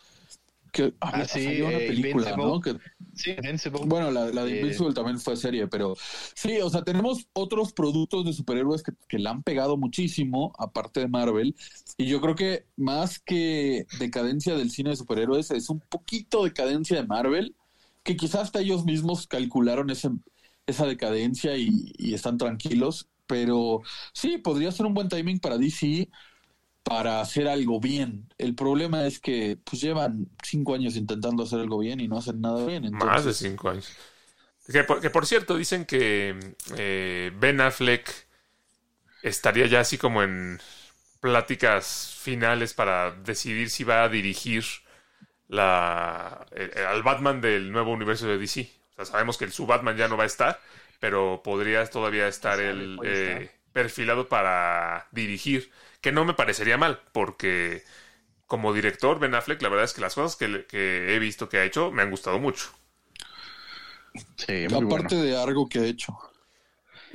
Que, ah, Ah, sí, una eh, película, Invincible. ¿no? Que, Sí, Invincible. bueno, la, la de Eh, Invincible también fue serie, pero sí, o sea, tenemos otros productos de superhéroes que, que la han pegado muchísimo, aparte de Marvel, y yo creo que más que decadencia del cine de superhéroes, es un poquito decadencia de Marvel, que quizás hasta ellos mismos calcularon ese, esa decadencia y, y están tranquilos, pero sí, podría ser un buen timing para DC para hacer algo bien. El problema es que pues llevan cinco años intentando hacer algo bien y no hacen nada bien. Más de cinco años. Que por, que por cierto, dicen que eh, Ben Affleck estaría ya así como en pláticas finales para decidir si va a dirigir la, eh, al Batman del nuevo universo de DC. O sea, sabemos que el, su Batman ya no va a estar, pero podría todavía estar el eh, perfilado para dirigir, que no me parecería mal, porque como director Ben Affleck, la verdad es que las cosas que, he visto que ha hecho me han gustado mucho. Sí, muy Aparte bueno. de algo que he hecho.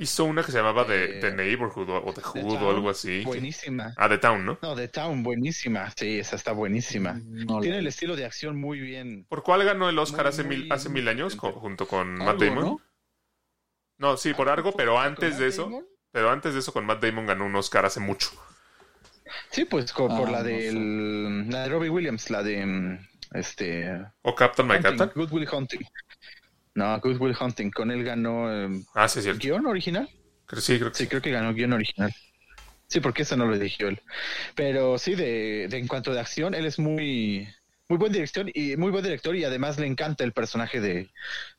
Hizo una que se llamaba The, Eh, The Neighborhood o, The The Hood o algo así. Buenísima. Ah, The Town, ¿no? No, The Town, buenísima. Sí, esa está buenísima. No, Tiene la- el estilo de acción muy bien. ¿Por cuál ganó el Oscar Muy, hace, muy mil, hace mil años junto con Matt Damon? ¿no? ¿no? sí, por algo, pero ¿Con antes de eso, Damon? pero antes de eso con Matt Damon ganó un Oscar hace mucho. Sí, pues por Ah, la no del la de Robbie Williams, la de mm, este ¿O Captain My Hunting, Captain? Good Will Hunting. No, Good Will Hunting. Con él ganó eh, Ah, sí, cierto. guion original. Creo- Sí, creo que Sí, sí. creo que ganó guion original. Sí, porque eso no lo dirigió él. Pero sí, de, de en cuanto de acción, él es muy muy buen director y muy buen director y además le encanta el personaje de,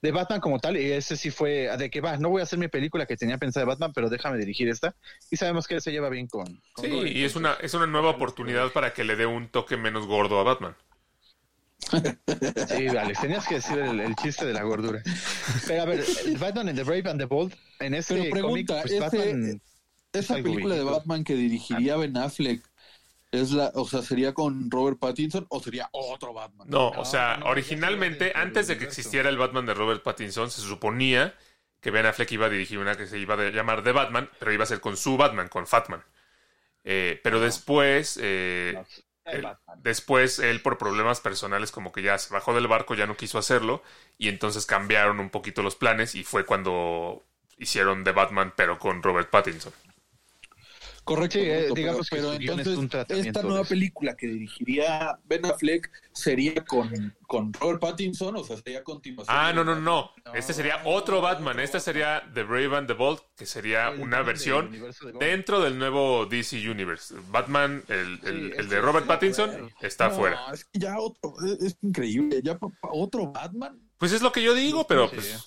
de Batman como tal y ese sí fue de que va, no voy a hacer mi película que tenía pensada de Batman, pero déjame dirigir esta y sabemos que él se lleva bien con, con Sí, Robin, y es una, es una nueva oportunidad para que le dé un toque menos gordo a Batman. (laughs) Sí, Alex, tenías que decir el, el chiste de la gordura. Pero a ver, Batman en The Brave and the Bold, en ese Pero pregunta, cómic, pues ese- Batman... Esa película de. Batman que dirigiría Ben Affleck, es la, o sea, ¿sería con Robert Pattinson o sería otro Batman? No, No, o sea, no, originalmente, antes de que existiera el Batman de Robert Pattinson, se suponía que Ben Affleck iba a dirigir una que se iba a llamar The Batman, pero iba a ser con su Batman, con Fatman. Eh, pero después, eh, él- después él por problemas personales como que ya se bajó del barco, ya no quiso hacerlo, y entonces cambiaron un poquito los planes y fue cuando hicieron The Batman, pero con Robert Pattinson. Correcto, Sí, eh, correcto, digamos pero, entonces un tratamiento esta nueva película que dirigiría Ben Affleck sería con, con Robert Pattinson, o sea, sería continuación. Ah, no, no, no. No, Este sería otro Batman. Este Batman. sería The Brave and the Bold, que sería El una del versión de dentro del nuevo DC Universe. Batman, el, el- Sí, el ese de Robert Pattinson, fuera. está No, fuera. es que ya otro, es, es increíble, ya otro Batman. Pues es lo que yo digo, pero Sí. pues.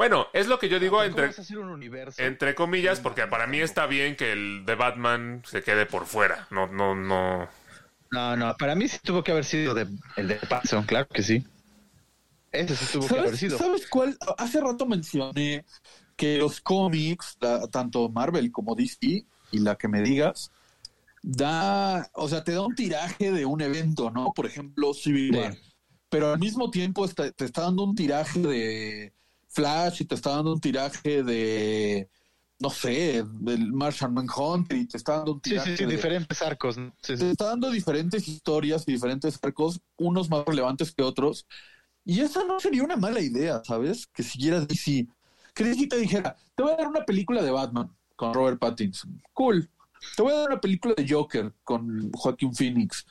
Bueno, es lo que yo digo ¿Cómo entre, vas a hacer un universo? entre comillas, porque para mí está bien que el de Batman se quede por fuera. No, no, no. No, no, para mí sí tuvo que haber sido de, el de Pattinson, claro que sí. Ese sí tuvo que haber ¿Sabes, sido. ¿Sabes cuál? Hace rato mencioné que los cómics, la- tanto Marvel como DC, y la que me digas, da, o sea, te da un tiraje de un evento, ¿no? Por ejemplo, Civil Sí. War. Pero al mismo tiempo está- te está dando un tiraje de Flash y te está dando un tiraje de, no sé, del Martian Manhunter y te está dando un Sí, tiraje sí, sí, de- diferentes arcos. ¿no? Sí, te sí. está dando diferentes historias y diferentes arcos, unos más relevantes que otros. Y esa no sería una mala idea, ¿sabes? Que siguiera DC. Que DC te dijera, te voy a dar una película de Batman con Robert Pattinson. Cool. Te voy a dar una película de Joker con Joaquin Phoenix.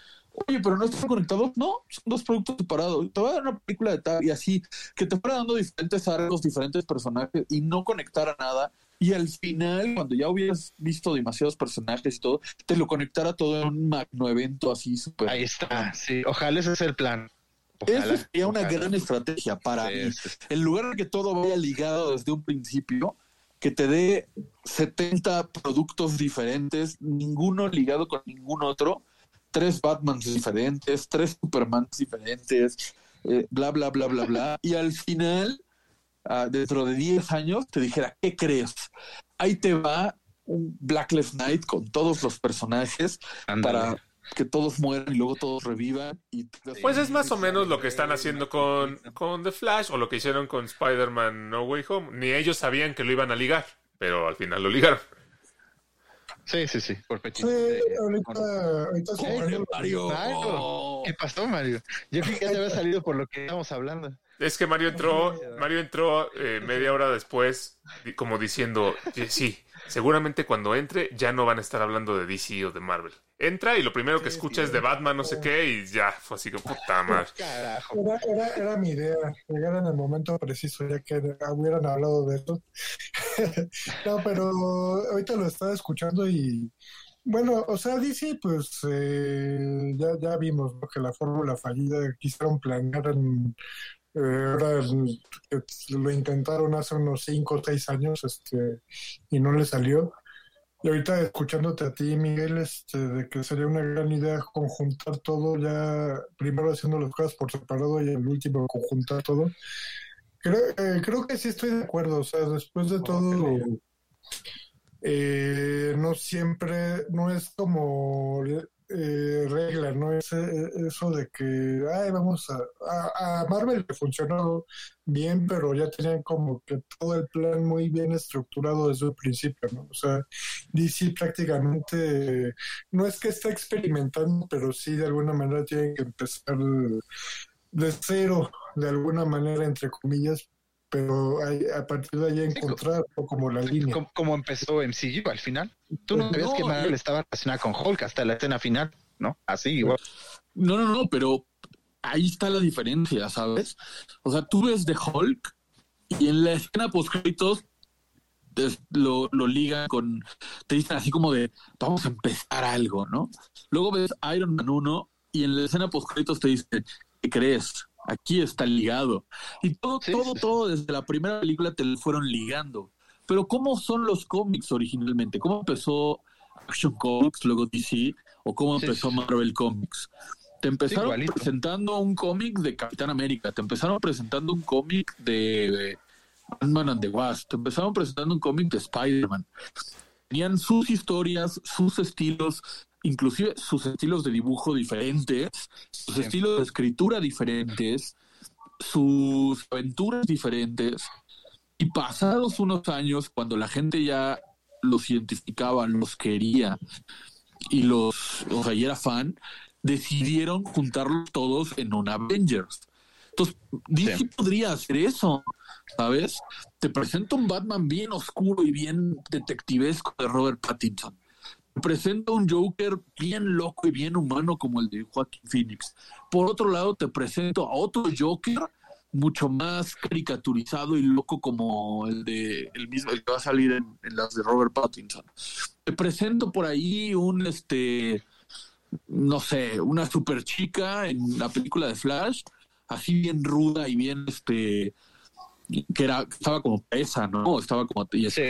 Oye, pero no están conectados. No, son dos productos separados. Te voy a dar una película de tal y así, que te fuera dando diferentes arcos, diferentes personajes y no conectara nada. Y al final, cuando ya hubieras visto demasiados personajes y todo, te lo conectara todo en un magno evento así súper. Ahí está, sí. Ojalá ese sea el plan. Ojalá, Eso sería una gran estrategia para Sí, mí. sí. En lugar de que todo vaya ligado desde un principio, que te dé 70 productos diferentes, ninguno ligado con ningún otro, tres Batmans diferentes, tres Supermans diferentes, eh, bla, bla, bla, bla, bla. Y al final, ah, dentro de 10 años, te dijera, ¿qué crees? Ahí te va un Blacklist Night con todos los personajes para que todos mueran y luego todos revivan. Y Pues es más o menos lo que están haciendo con, con The Flash o lo que hicieron con Spider-Man No Way Home. Ni ellos sabían que lo iban a ligar, pero al final lo ligaron. Sí, sí, sí, por Sí, pechito. ahorita, ahorita Mario. Mario. ¿Qué pasó, Mario? Yo creí que ya había salido por lo que estábamos hablando. Es que Mario entró, Mario entró eh, media hora después, como diciendo, "Sí, sí, seguramente cuando entre ya no van a estar hablando de DC o de Marvel. Entra y lo primero que escucha es de Batman, no sé qué, y ya fue así como puta (laughs) madre. Carajo. Era, era, era mi idea, llegar en el momento preciso, ya que hubieran hablado de eso. (laughs) no, pero ahorita lo estaba escuchando y, bueno, o sea, DC, pues eh, ya, ya vimos ¿no? que la fórmula fallida quisieron planear en, ahora lo intentaron hace unos 5 o 6 años este, y no le salió. Y ahorita escuchándote a ti, Miguel, este, de que sería una gran idea conjuntar todo ya, primero haciendo las cosas por separado y el último conjuntar todo. Creo, eh, creo que sí estoy de acuerdo, o sea, después de todo, eh, no siempre, no es como eh, regla, ¿no? Es eh, eso de que, ay, vamos a, a, Marvel le funcionó bien, pero ya tenían como que todo el plan muy bien estructurado desde el principio, ¿no? O sea, DC prácticamente no es que esté experimentando, pero sí de alguna manera tienen que empezar de cero, de alguna manera, entre comillas, pero hay- a partir de ahí encontrar como la línea. Como, como empezó MCU al final. Tú no sabías No, que Marvel yo- estaba relacionada con Hulk hasta la escena final, ¿no? Así, igual. No, no, no, pero ahí está la diferencia, ¿sabes? O sea, tú ves de Hulk y en la escena post créditos lo, lo ligan con, te dicen así como de, vamos a empezar algo, ¿no? Luego ves Iron Man 1 y en la escena post créditos te dicen, ¿qué crees? Aquí está ligado. Y todo, Sí, todo, sí. todo desde la primera película te lo fueron ligando. Pero ¿cómo son los cómics originalmente? ¿Cómo empezó Action Comics, luego DC? ¿O cómo Sí, empezó. Marvel Comics? Te empezaron presentando un cómic de Capitán América, te empezaron presentando un cómic de Ant-Man and the Wasp, te empezaron presentando un cómic de Spider-Man. Tenían sus historias, sus estilos, inclusive sus estilos de dibujo diferentes, sus Sí. estilos de escritura diferentes, sus aventuras diferentes. Y pasados unos años, cuando la gente ya los identificaba, los quería y los, o sea, y era fan, decidieron juntarlos todos en un Avengers. Entonces, DC Sí. podría hacer eso, ¿sabes? Te presento un Batman bien oscuro y bien detectivesco de Robert Pattinson. Te presento un Joker bien loco y bien humano como el de Joaquin Phoenix. Por otro lado, te presento a otro Joker mucho más caricaturizado y loco como el de el mismo el que va a salir en, en las de Robert Pattinson. Te presento por ahí un este no sé, una super chica en la película de Flash, así bien ruda y bien este que era estaba como pesa, ¿no? Estaba como y Sí.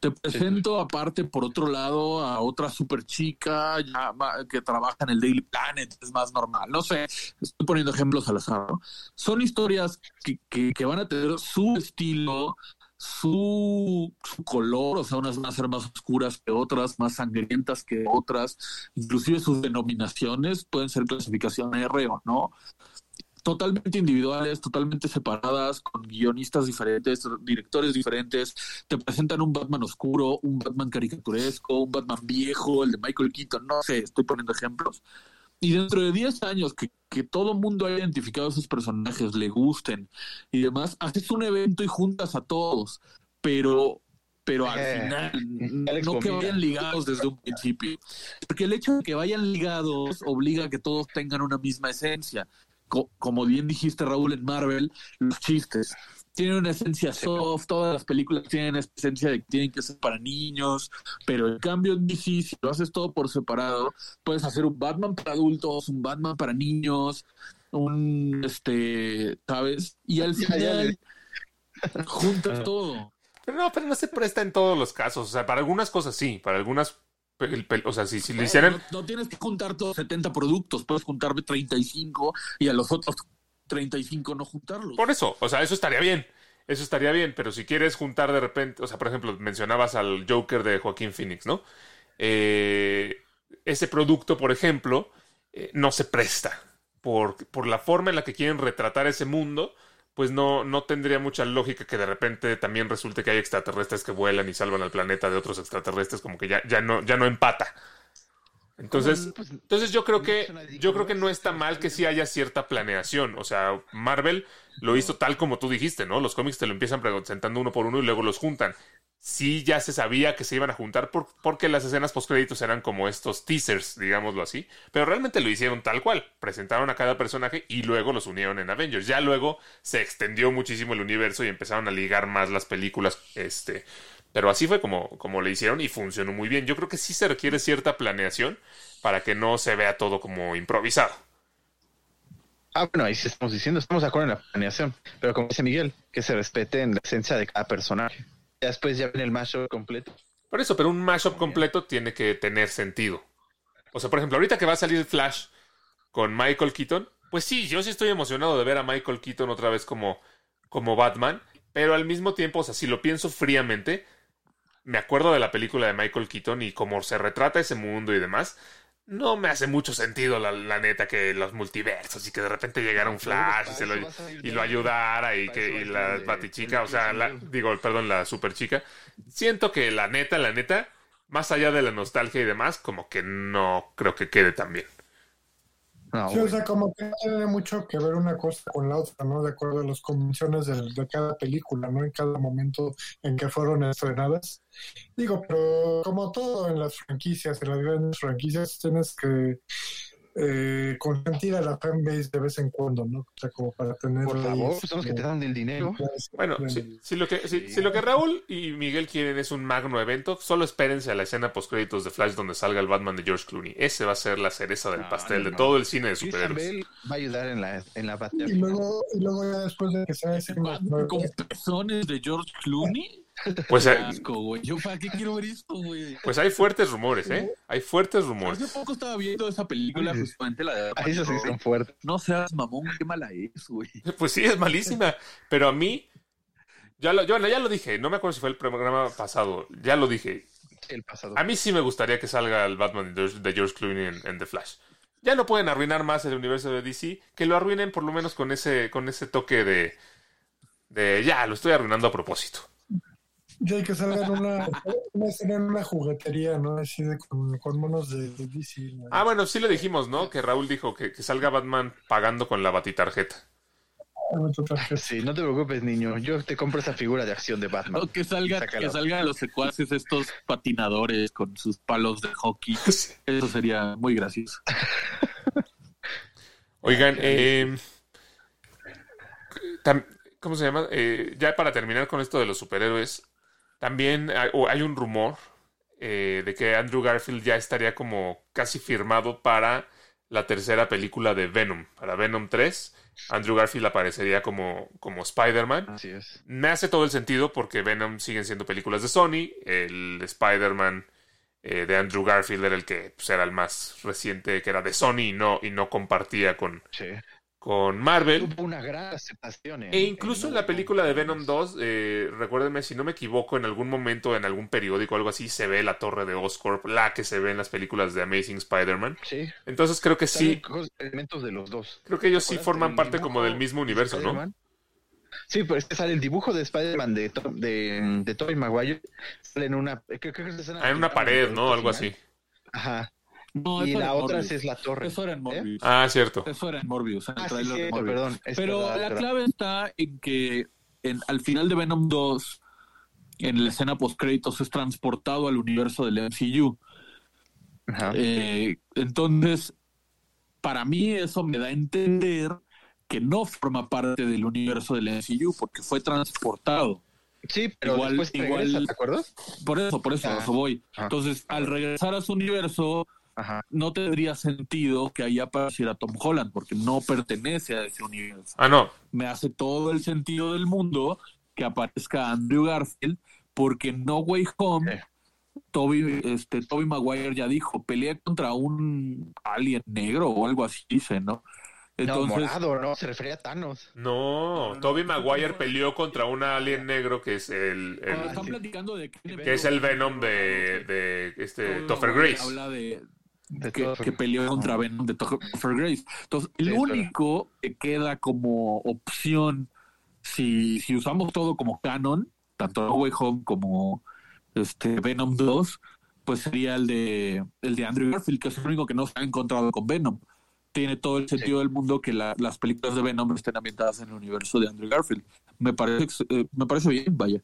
Te presento aparte por otro lado a otra super chica ya que trabaja en el Daily Planet, es más normal, no sé, estoy poniendo ejemplos al azar, ¿no? Son historias que, que, que van a tener su estilo, su, su color, o sea, unas van a ser más oscuras que otras, más sangrientas que otras, inclusive sus denominaciones pueden ser clasificación R o no, totalmente individuales, totalmente separadas, con guionistas diferentes, directores diferentes, te presentan un Batman oscuro, un Batman caricaturesco, un Batman viejo, el de Michael Keaton, no sé, estoy poniendo ejemplos. Y dentro de 10 años que, que todo mundo haya identificado a esos personajes, le gusten y demás, haces un evento y juntas a todos, pero pero al Eh, final Alex no que vayan ligados desde un principio. Porque el hecho de que vayan ligados obliga a que todos tengan una misma esencia. Co- como bien dijiste, Raúl, en Marvel, los chistes tienen una esencia soft, todas las películas tienen esa esencia de que tienen que ser para niños, pero en cambio en DC, si lo haces todo por separado, puedes hacer un Batman para adultos, un Batman para niños, un, este, ¿sabes? Y al Ya, ya final (laughs) juntas Ah. todo. Pero no, pero no se presta en todos los casos. O sea, para algunas cosas sí, para algunas. O sea, si, si lo hicieran. No, no tienes que juntar todos 70 productos, puedes juntar 35 y a los otros 35 no juntarlos. Por eso, o sea, eso estaría bien. Eso estaría bien, pero si quieres juntar de repente, o sea, por ejemplo, mencionabas al Joker de Joaquín Phoenix, ¿no? Eh, ese producto, por ejemplo, eh, no se presta. Por, por la forma en la que quieren retratar ese mundo, pues no, no tendría mucha lógica que de repente también resulte que hay extraterrestres que vuelan y salvan al planeta de otros extraterrestres, como que ya, ya no, ya no empata. Entonces, Pues, entonces yo creo que yo creo que no está mal que sí haya cierta planeación. O sea, Marvel lo hizo tal como tú dijiste, ¿no? Los cómics te lo empiezan presentando uno por uno y luego los juntan. Sí, ya se sabía que se iban a juntar por- porque las escenas postcréditos eran como estos teasers, digámoslo así. Pero realmente lo hicieron tal cual. Presentaron a cada personaje y luego los unieron en Avengers. Ya luego se extendió muchísimo el universo y empezaron a ligar más las películas. Este. Pero así fue como, como le hicieron y funcionó muy bien. Yo creo que sí se requiere cierta planeación para que no se vea todo como improvisado. Ah, bueno, ahí sí estamos diciendo, estamos de acuerdo en la planeación, pero como dice Miguel, que se respete en la esencia de cada personaje. Ya después ya viene el mashup completo. Por eso, pero un mashup completo tiene que tener sentido. O sea, por ejemplo, ahorita que va a salir Flash con Michael Keaton, pues sí, yo sí estoy emocionado de ver a Michael Keaton otra vez como, como Batman, pero al mismo tiempo, o sea, si lo pienso fríamente, me acuerdo de la película de Michael Keaton y cómo se retrata ese mundo y demás. No me hace mucho sentido, la, la neta, que los multiversos y que de repente llegara un Flash y, se lo, y lo ayudara y que y la batichica, o sea, la, digo, perdón, la super chica. Siento que la neta, la neta, más allá de la nostalgia y demás, como que no creo que quede tan bien. No, Sí, o sea, como que no tiene mucho que ver una cosa con la otra, ¿no? De acuerdo a las convenciones del- de, cada película, ¿no? En cada momento en que fueron estrenadas. Digo, pero como todo en las franquicias, en las grandes franquicias, tienes que eh, consentir a la fanbase de vez en cuando, ¿no? O sea, como para tener... Por favor, este, son los que te dan el dinero. Bueno, si, si lo que, si, si lo que Raúl y Miguel quieren es un magno evento, solo espérense a la escena postcréditos de Flash donde salga el Batman de George Clooney. Ese va a ser la cereza del No, pastel no, de todo el cine de superhéroes. Va a ayudar en la, en la batalla. Y luego, y luego ya después de que sea ese Batman con pezones de George Clooney. Pues, Qué eh, asco, güey. Yo para qué quiero ver esto, güey. pues hay fuertes rumores, ¿eh? Hay fuertes Hace rumores. poco estaba viendo esa película, justamente la de esos sí son fuertes. No seas mamón, qué mala es, güey. (laughs) Pues sí, es malísima. Pero a mí, ya lo, yo, ya lo dije, no me acuerdo si fue el programa pasado, ya lo dije. El pasado. A mí sí me gustaría que salga el Batman de George, de George Clooney en, en The Flash. Ya no pueden arruinar más el universo de DC, que lo arruinen por lo menos con ese, con ese toque de, de ya, lo estoy arruinando a propósito. Ya hay que salga en una, una escena en una juguetería, ¿no? Así de con, con monos de, de DC. ¿no? Ah, bueno, sí lo dijimos, ¿no? Que Raúl dijo que, que salga Batman pagando con la batitarjeta. Ah, Sí, no te preocupes, niño. Yo te compro esa figura de acción de Batman. O que salga, que salgan los secuaces estos patinadores con sus palos de hockey. (laughs) Eso sería muy gracioso. (laughs) Oigan, eh, tam- ¿cómo se llama? Eh, ya para terminar con esto de los superhéroes, también hay, un rumor eh, de que Andrew Garfield ya estaría como casi firmado para la tercera película de Venom, para Venom 3. Andrew Garfield aparecería como, como Spider-Man. Así es. Me hace todo el sentido porque Venom siguen siendo películas de Sony. El Spider-Man eh, de Andrew Garfield era el que pues, era el más reciente, que era de Sony y no, y no compartía con, Sí. Con Marvel. Tuvo una gran aceptación. en- E incluso en la película de Venom 2, eh, recuérdenme, si no me equivoco, en algún momento, en algún periódico o algo así, se ve la torre de Oscorp, la que se ve en las películas de Amazing Spider-Man. Sí. Entonces creo que sí, elementos de los dos. creo que ellos sí ¿Recuerdas forman parte como del mismo universo, ¿no? Sí, pero este sale el dibujo de Spider-Man de, de, de Tobey Maguire. Sale en una, creo que es Ah, en una pared, ¿no? Algo así. Ajá. No, Y la otra es la torre. Eso era en Morbius. Ah, cierto. Eso era en Morbius. en el Ah, sí, tráiler de cierto, Morbius. perdón. es Pero verdad, la verdad. clave está en que en, al final de Venom 2, en la escena post créditos es transportado al universo del MCU. Ajá. Eh, entonces, para mí eso me da a entender que no forma parte del universo del MCU porque fue transportado. sí, pero igual- después igual- regresa, ¿te acuerdas? Por eso, por eso, Ah. eso voy. Ah. Entonces, al regresar a su universo, Ajá. no tendría sentido que ahí apareciera Tom Holland porque no pertenece a ese universo. Ah, no. Me hace todo el sentido del mundo que aparezca Andrew Garfield porque No Way Home Eh. Toby, este, Toby Maguire ya dijo, pelea contra un alien negro o algo así, dice, ¿no? no, Entonces, morado, ¿no? Se refería a Thanos. No, Toby Maguire peleó contra un alien negro que es el, el- están platicando de que, que es el Venom de, de este Toby Topher Grace. Habla de, De que, que peleó contra Venom de Topher Grace. Entonces, el Sí, claro. único que queda como opción, si, si usamos todo como canon, tanto No Way Home como este Venom 2, pues sería el de el de Andrew Garfield, que es el único que no se ha encontrado con Venom. Tiene todo el sentido del mundo que la- las películas de Venom estén ambientadas en el universo de Andrew Garfield. Me parece, eh, me parece bien, vaya.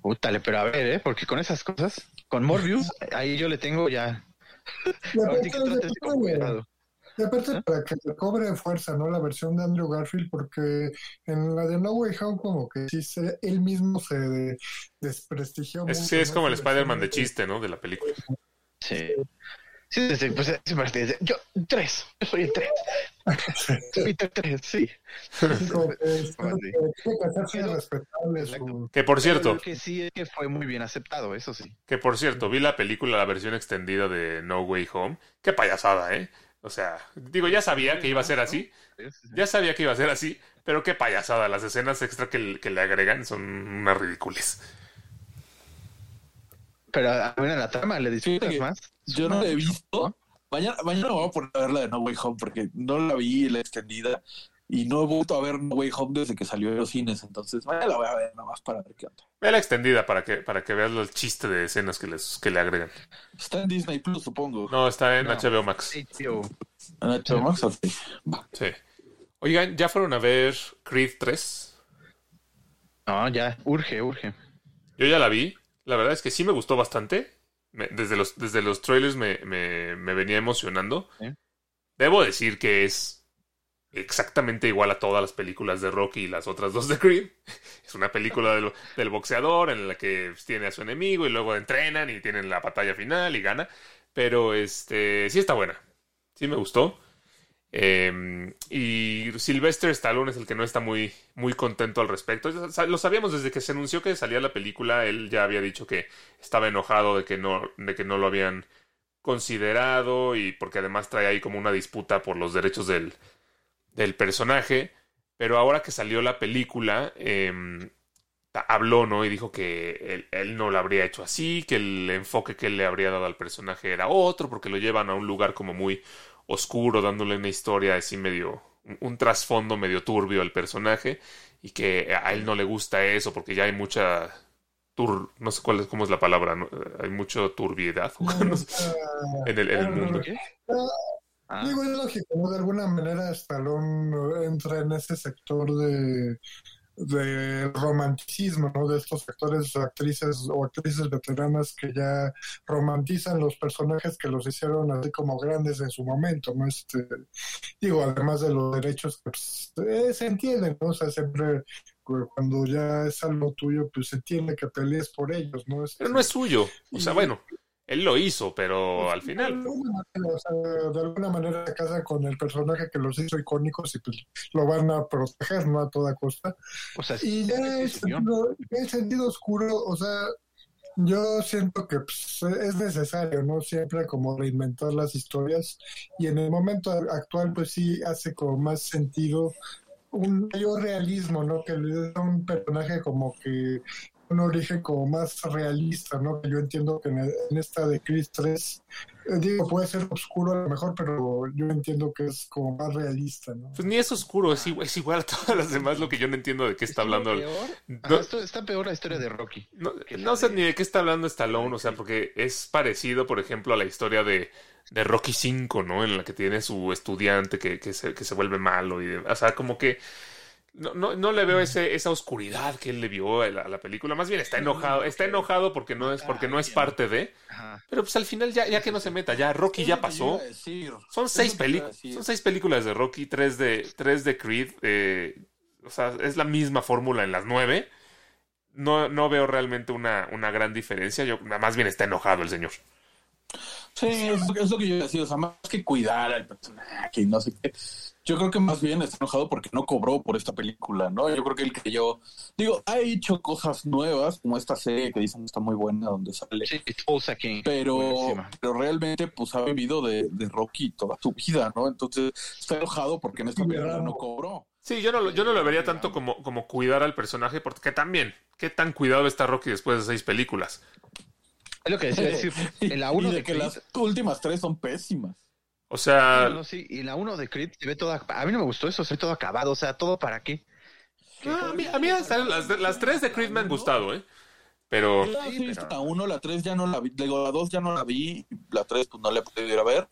Pútale, pero a ver, ¿eh? Porque con esas cosas, con Morbius, ahí yo le tengo ya. Y aparte, y aparte para que le cobre fuerza, ¿no? La versión de Andrew Garfield, porque en la de No Way Home como que sí se, él mismo se de- desprestigió Es, mucho, sí, es ¿no? como el Spider-Man de chiste, ¿no? De la película. Sí. Sí, sí, sí, pues sí, yo, tres, yo soy el tres. (laughs) Peter tres, sí. Que, por cierto, que sí es que fue muy bien aceptado, eso sí. que por cierto, vi la película, la versión extendida de No Way Home. Qué payasada, ¿eh? O sea, digo, ya sabía que iba a ser así. Sí, sí, sí. Ya sabía que iba a ser así, pero qué payasada. Las escenas extra que, que le agregan son unas ridículas. Pero a ver, en la trama le disfrutas más. Yo no la he visto. Mañana, mañana me voy a poner a ver la de No Way Home porque no la vi la extendida y no he vuelto a ver No Way Home desde que salió de los cines. Entonces, mañana la voy a ver nada más para ver qué onda. Ve la extendida para que, para que veas el chiste de escenas que, les, que le agregan. Está en Disney Plus, supongo. No, está en No. HBO Max. HBO. ¿En HBO Max? Sí. Oigan, ¿ya fueron a ver Creed 3? No, ya, urge, urge. Yo ya la vi. La verdad es que sí me gustó bastante. Me- desde, los, desde los trailers me, me- me venía emocionando. Debo decir que es exactamente igual a todas las películas de Rocky y las otras dos de Creed. (laughs) Es una película del, del boxeador en la que tiene a su enemigo y luego entrenan y tienen la batalla final y gana. Pero este sí está buena. Sí me gustó. Eh, y Sylvester Stallone es el que no está muy, muy contento al respecto. Lo sabíamos desde que se anunció que salía la película. Él ya había dicho que estaba enojado de que no, de que no lo habían considerado y porque además trae ahí como una disputa por los derechos del, del personaje. Pero ahora que salió la película, em, habló, ¿no? Y dijo que él, él no lo habría hecho así, que el enfoque que él le habría dado al personaje era otro, porque lo llevan a un lugar como muy oscuro, dándole una historia así medio, un, trasfondo medio turbio al personaje, y que a él no le gusta eso, porque ya hay mucha tur, no sé cuál es, cómo es la palabra, ¿no? hay mucha turbiedad (laughs) sé, en, el, en el mundo. Ah, Digo, es lógico, ¿no? De alguna manera Stallone entra en ese sector de, de romanticismo, ¿no? De estos actores, actrices o actrices veteranas que ya romantizan los personajes que los hicieron así como grandes en su momento, ¿no? Este, digo, además de los derechos que pues, eh, se entienden, ¿no? O sea, siempre cu- cuando ya es algo tuyo, pues se entiende que pelees por ellos, ¿no? Este, Pero no es suyo, o sea, bueno, él lo hizo, pero al De final... alguna manera, o sea, de alguna manera se casan con el personaje que los hizo icónicos y pues lo van a proteger, ¿no? A toda costa. o sea, Y ya señor. sentido, el sentido oscuro, o sea, yo siento que pues, es necesario, ¿no? Siempre como reinventar las historias y en el momento actual pues sí hace como más sentido un mayor realismo, ¿no? Que le da un personaje como que un origen como más realista, ¿no? Que yo entiendo que en, en esta de Chris 3, eh, digo, puede ser oscuro a lo mejor, pero yo entiendo que es como más realista, ¿no? Pues ni es oscuro, es igual, es igual a todas las demás, lo que yo no entiendo de qué está hablando. Peor. No- Ajá, esto- está peor la historia de Rocky. No, no sé de- ni de qué está hablando Stallone, o sea, porque es parecido, por ejemplo, a la historia de, de Rocky 5, ¿no? En la que tiene su estudiante que, que, se, que se vuelve malo y de- o sea, como que no, no, no le veo ese, esa oscuridad que él le vio a la, a la película. Más bien está enojado. Está enojado porque no es, porque no es parte de. Pero pues al final ya, ya que no se meta, ya Rocky ya pasó. Son seis películas. Son seis películas de Rocky, tres de, tres de Creed. eh, o sea, es la misma fórmula en las nueve. No, no veo realmente una, una gran diferencia. Yo, más bien está enojado el señor. Sí, es, es lo que yo decía, o sea, más que cuidar al personaje y no sé qué. Yo creo que más bien está enojado porque no cobró por esta película, ¿no? Yo creo que él creyó, digo, ha hecho cosas nuevas, como esta serie que dicen que está muy buena, donde sale, Sí, Tulsa King. pero, Buenísima. pero realmente pues ha vivido de, de Rocky toda su vida, ¿no? Entonces está enojado porque en esta película no cobró. Sí, yo no, lo- yo no lo vería tanto como, como cuidar al personaje, porque también, ¿qué tan cuidado está Rocky después de seis películas? Es lo que decía decir. (laughs) En la 1 y de, de que Creed. las últimas tres son pésimas. O sea, No, no, sí, y la 1 de Creed se ve toda. A mí no me gustó eso, se ve todo acabado. O sea, ¿todo para qué? ah, a mí, a mí hasta las, las tres de Creed me han gustado, ¿eh? Pero Ah, sí, pero- la uno, la tres ya no la vi, digo, la dos ya no la vi, la tres pues no la he podido ir a ver,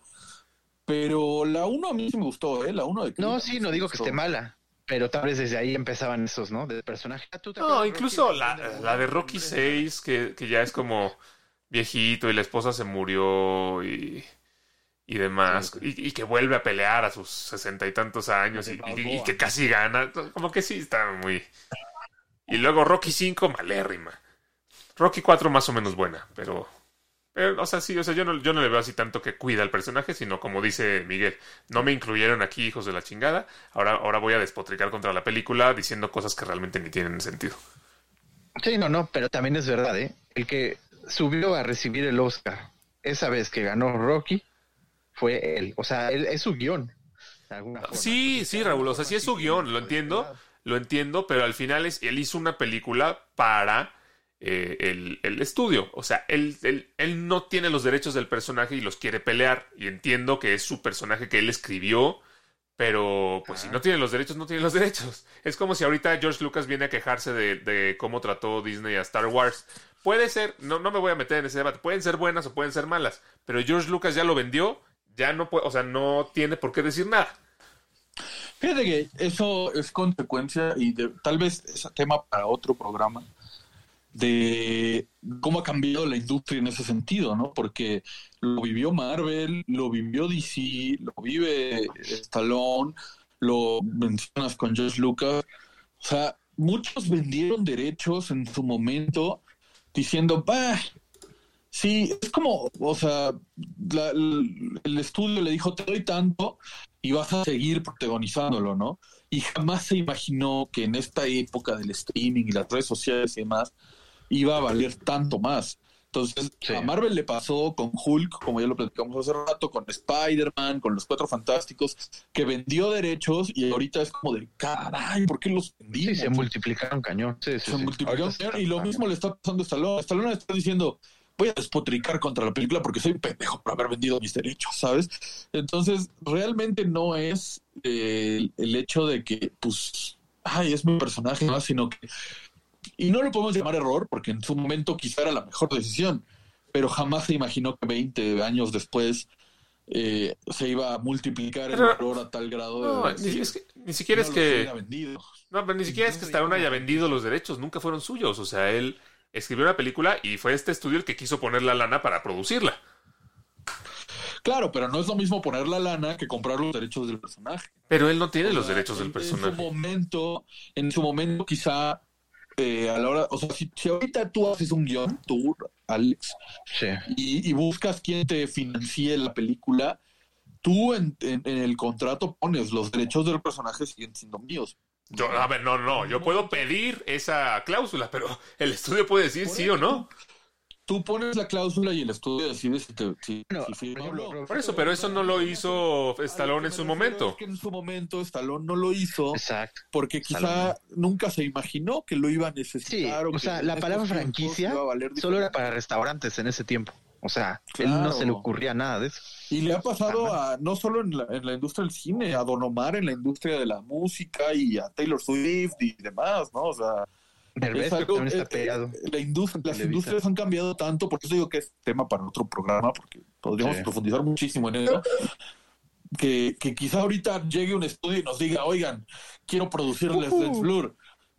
pero la uno a mí sí me gustó, ¿eh? La uno de No, Creed sí, me no digo que esté mala. Pero tal vez desde ahí empezaban esos, ¿no? Del personaje. Ah, ¿tú te No, de incluso la, la de Rocky 6, que, que ya es como viejito y la esposa se murió y, y demás, y, y que vuelve a pelear a sus sesenta y tantos años y, y- y que casi gana, como que sí está muy... Y luego Rocky 5, malérrima. Rocky 4 más o menos buena, pero... pero, o sea, sí, o sea, yo no, yo no le veo así tanto que cuida al personaje, sino como dice Miguel, no me incluyeron aquí, hijos de la chingada, ahora, ahora voy a despotricar contra la película diciendo cosas que realmente ni tienen sentido. Sí, no, no, pero también es verdad, ¿eh? El que subió a recibir el Oscar esa vez que ganó Rocky fue él. O sea, él es su guion. de alguna forma. Sí, sí, Raúl, o sea, sí es su guion, lo entiendo, lo entiendo, pero al final es, él hizo una película para eh, el, el estudio. O sea, él, él, él no tiene los derechos del personaje y los quiere pelear. Y entiendo que es su personaje que él escribió, pero pues si no tiene los derechos, no tiene los (laughs) derechos. Es como si ahorita George Lucas viene a quejarse de, de cómo trató Disney a Star Wars. Puede ser, no, no me voy a meter en ese debate, pueden ser buenas o pueden ser malas, pero George Lucas ya lo vendió, ya no puede, o sea, no tiene por qué decir nada. Fíjate que eso es consecuencia y de, tal vez es tema para otro programa de cómo ha cambiado la industria en ese sentido, ¿no? Porque lo vivió Marvel, lo vivió DC, lo vive Stallone, lo mencionas con George Lucas. O sea, muchos vendieron derechos en su momento diciendo, bah, sí, es como, o sea, la- el, estudio le dijo, te doy tanto y vas a seguir protagonizándolo, ¿no? Y jamás se imaginó que en esta época del streaming y las redes sociales y demás iba a valer tanto más. Entonces, Sí. a Marvel le pasó con Hulk, como ya lo platicamos hace rato, con Spider-Man, con los Cuatro Fantásticos, que vendió derechos y ahorita es como de, caray, ¿por qué los vendimos? Sí, se multiplicaron cañón. Sí, se multiplicaron está- y lo mismo le está pasando a Stallone. Stallone está diciendo, voy a despotricar contra la película porque soy pendejo por haber vendido mis derechos, ¿sabes? Entonces, realmente no es eh, el hecho de que, pues, ay, es mi personaje, ¿no? Sino que, y no lo podemos llamar error porque en su momento quizá era la mejor decisión, pero jamás se imaginó que 20 años después eh, se iba a multiplicar el Pero- valor a tal grado de... No, ni, decir, es que- ni siquiera no es que... No, pero ni siquiera es que Stallone haya vendido los derechos, nunca fueron suyos. O sea, él escribió una película y fue este estudio el que quiso poner la lana para producirla. Claro, pero no es lo mismo poner la lana que comprar los derechos del personaje. Pero él no tiene O los derechos del en- En su personaje. momento, en su momento quizá eh, a la hora, o sea, si, si ahorita tú haces un guion, tú, Alex, Sí. y, y buscas quién te financie la película, tú en, en- en el contrato pones los derechos del personaje siguen siendo míos. Yo, a ver, no, no, yo puedo pedir esa cláusula, pero el estudio puede decir sí o no. Tú pones la cláusula y el estudio decide si te si, Bueno, si firma por o no. ejemplo, Por eso, pero eso no lo hizo Stallone en su momento. es que en su momento Stallone no lo hizo Exacto. porque quizá Stallone. nunca se imaginó que lo iba a necesitar. Sí, o o sea, la palabra franquicia solo era para restaurantes en ese tiempo. O sea, él no se le ocurría nada de eso. Y le ha pasado a no solo en la, en la industria del cine, a Don Omar en la industria de la música y a Taylor Swift y demás, ¿no? O sea, Derbez algo, también está eh, pegado. eh, la industria, las Televisa. industrias han cambiado tanto, por eso digo que es tema para otro programa, porque podríamos Sí. profundizar muchísimo en eso. que, que quizá ahorita llegue un estudio y nos diga, oigan, quiero producirles Lens Blur.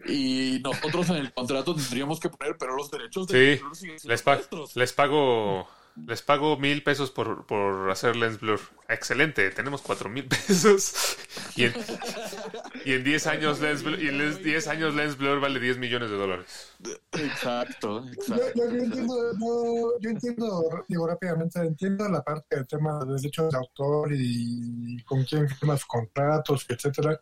Y nosotros en el contrato tendríamos que poner, pero los derechos de Sí, siendo les, pa- nuestros. les pago les pago mil pesos por, por hacer Lens Blur. Excelente, tenemos cuatro mil pesos. Y en, y en 10 años Lens Blur, y en les- 10 años Lens Blur vale 10 millones de dólares. Exacto, Yo, exacto. yo- yo entiendo, yo, yo entiendo, digo rápidamente, entiendo la parte del tema de derechos de autor y con quién firmas contratos, etcétera.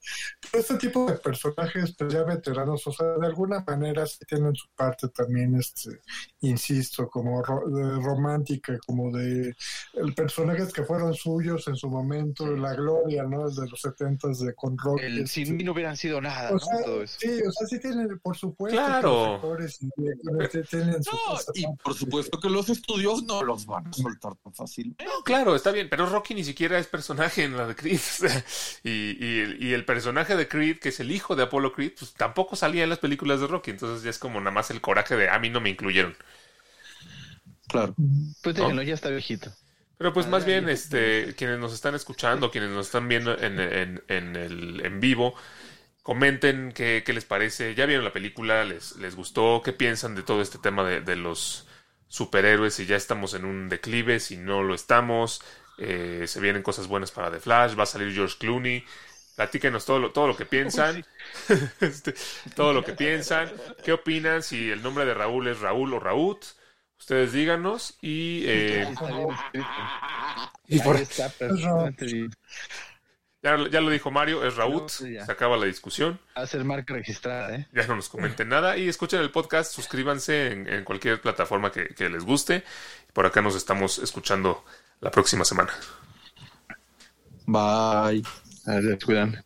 Pero este tipo de personajes, pues ya veteranos, o sea, de alguna manera sí tienen su parte también, este, insisto, como ro- de romántica, como de el personajes que fueron suyos en su momento, la gloria, ¿no? De los setentas de con rock. El, este, sin mí no hubieran sido nada, o ¿no? sea, Todo eso. sí, o sea, sí tienen, por supuesto, que Claro. Tienen su No, y ¿no? por supuesto que los estudios no los van a soltar tan fácil. No, claro, está bien, pero Rocky ni siquiera es personaje en la de Creed. (laughs) y, y el, y el personaje de Creed, que es el hijo de Apollo Creed, pues tampoco salía en las películas de Rocky. Entonces ya es como nada más el coraje de a mí no me incluyeron. Claro. Pues déjenlo, ya está viejito. Pero pues Ah, más bien, este, quienes nos están escuchando, quienes nos están viendo en, en, en el en vivo, comenten qué, qué les parece. ¿Ya vieron la película? ¿Les, les gustó? ¿Qué piensan de todo este tema de, de los superhéroes? Si ya estamos en un declive, si no lo estamos. Eh, se vienen cosas buenas para The Flash, va a salir George Clooney. Platíquenos todo lo, todo lo que piensan. (laughs) Este, todo lo que piensan. ¿Qué opinan? Si el nombre de Raúl es Raúl o Raúl. Ustedes díganos y... eh, y por- Ya, ya lo dijo Mario, es Raúl. No, sí, ya. Se acaba la discusión. Va a ser marca registrada, ¿eh? Ya no nos comenten nada. Y escuchen el podcast, suscríbanse en, en cualquier plataforma que, que les guste. Por acá nos estamos escuchando la próxima semana. Bye. A ver, cuidan.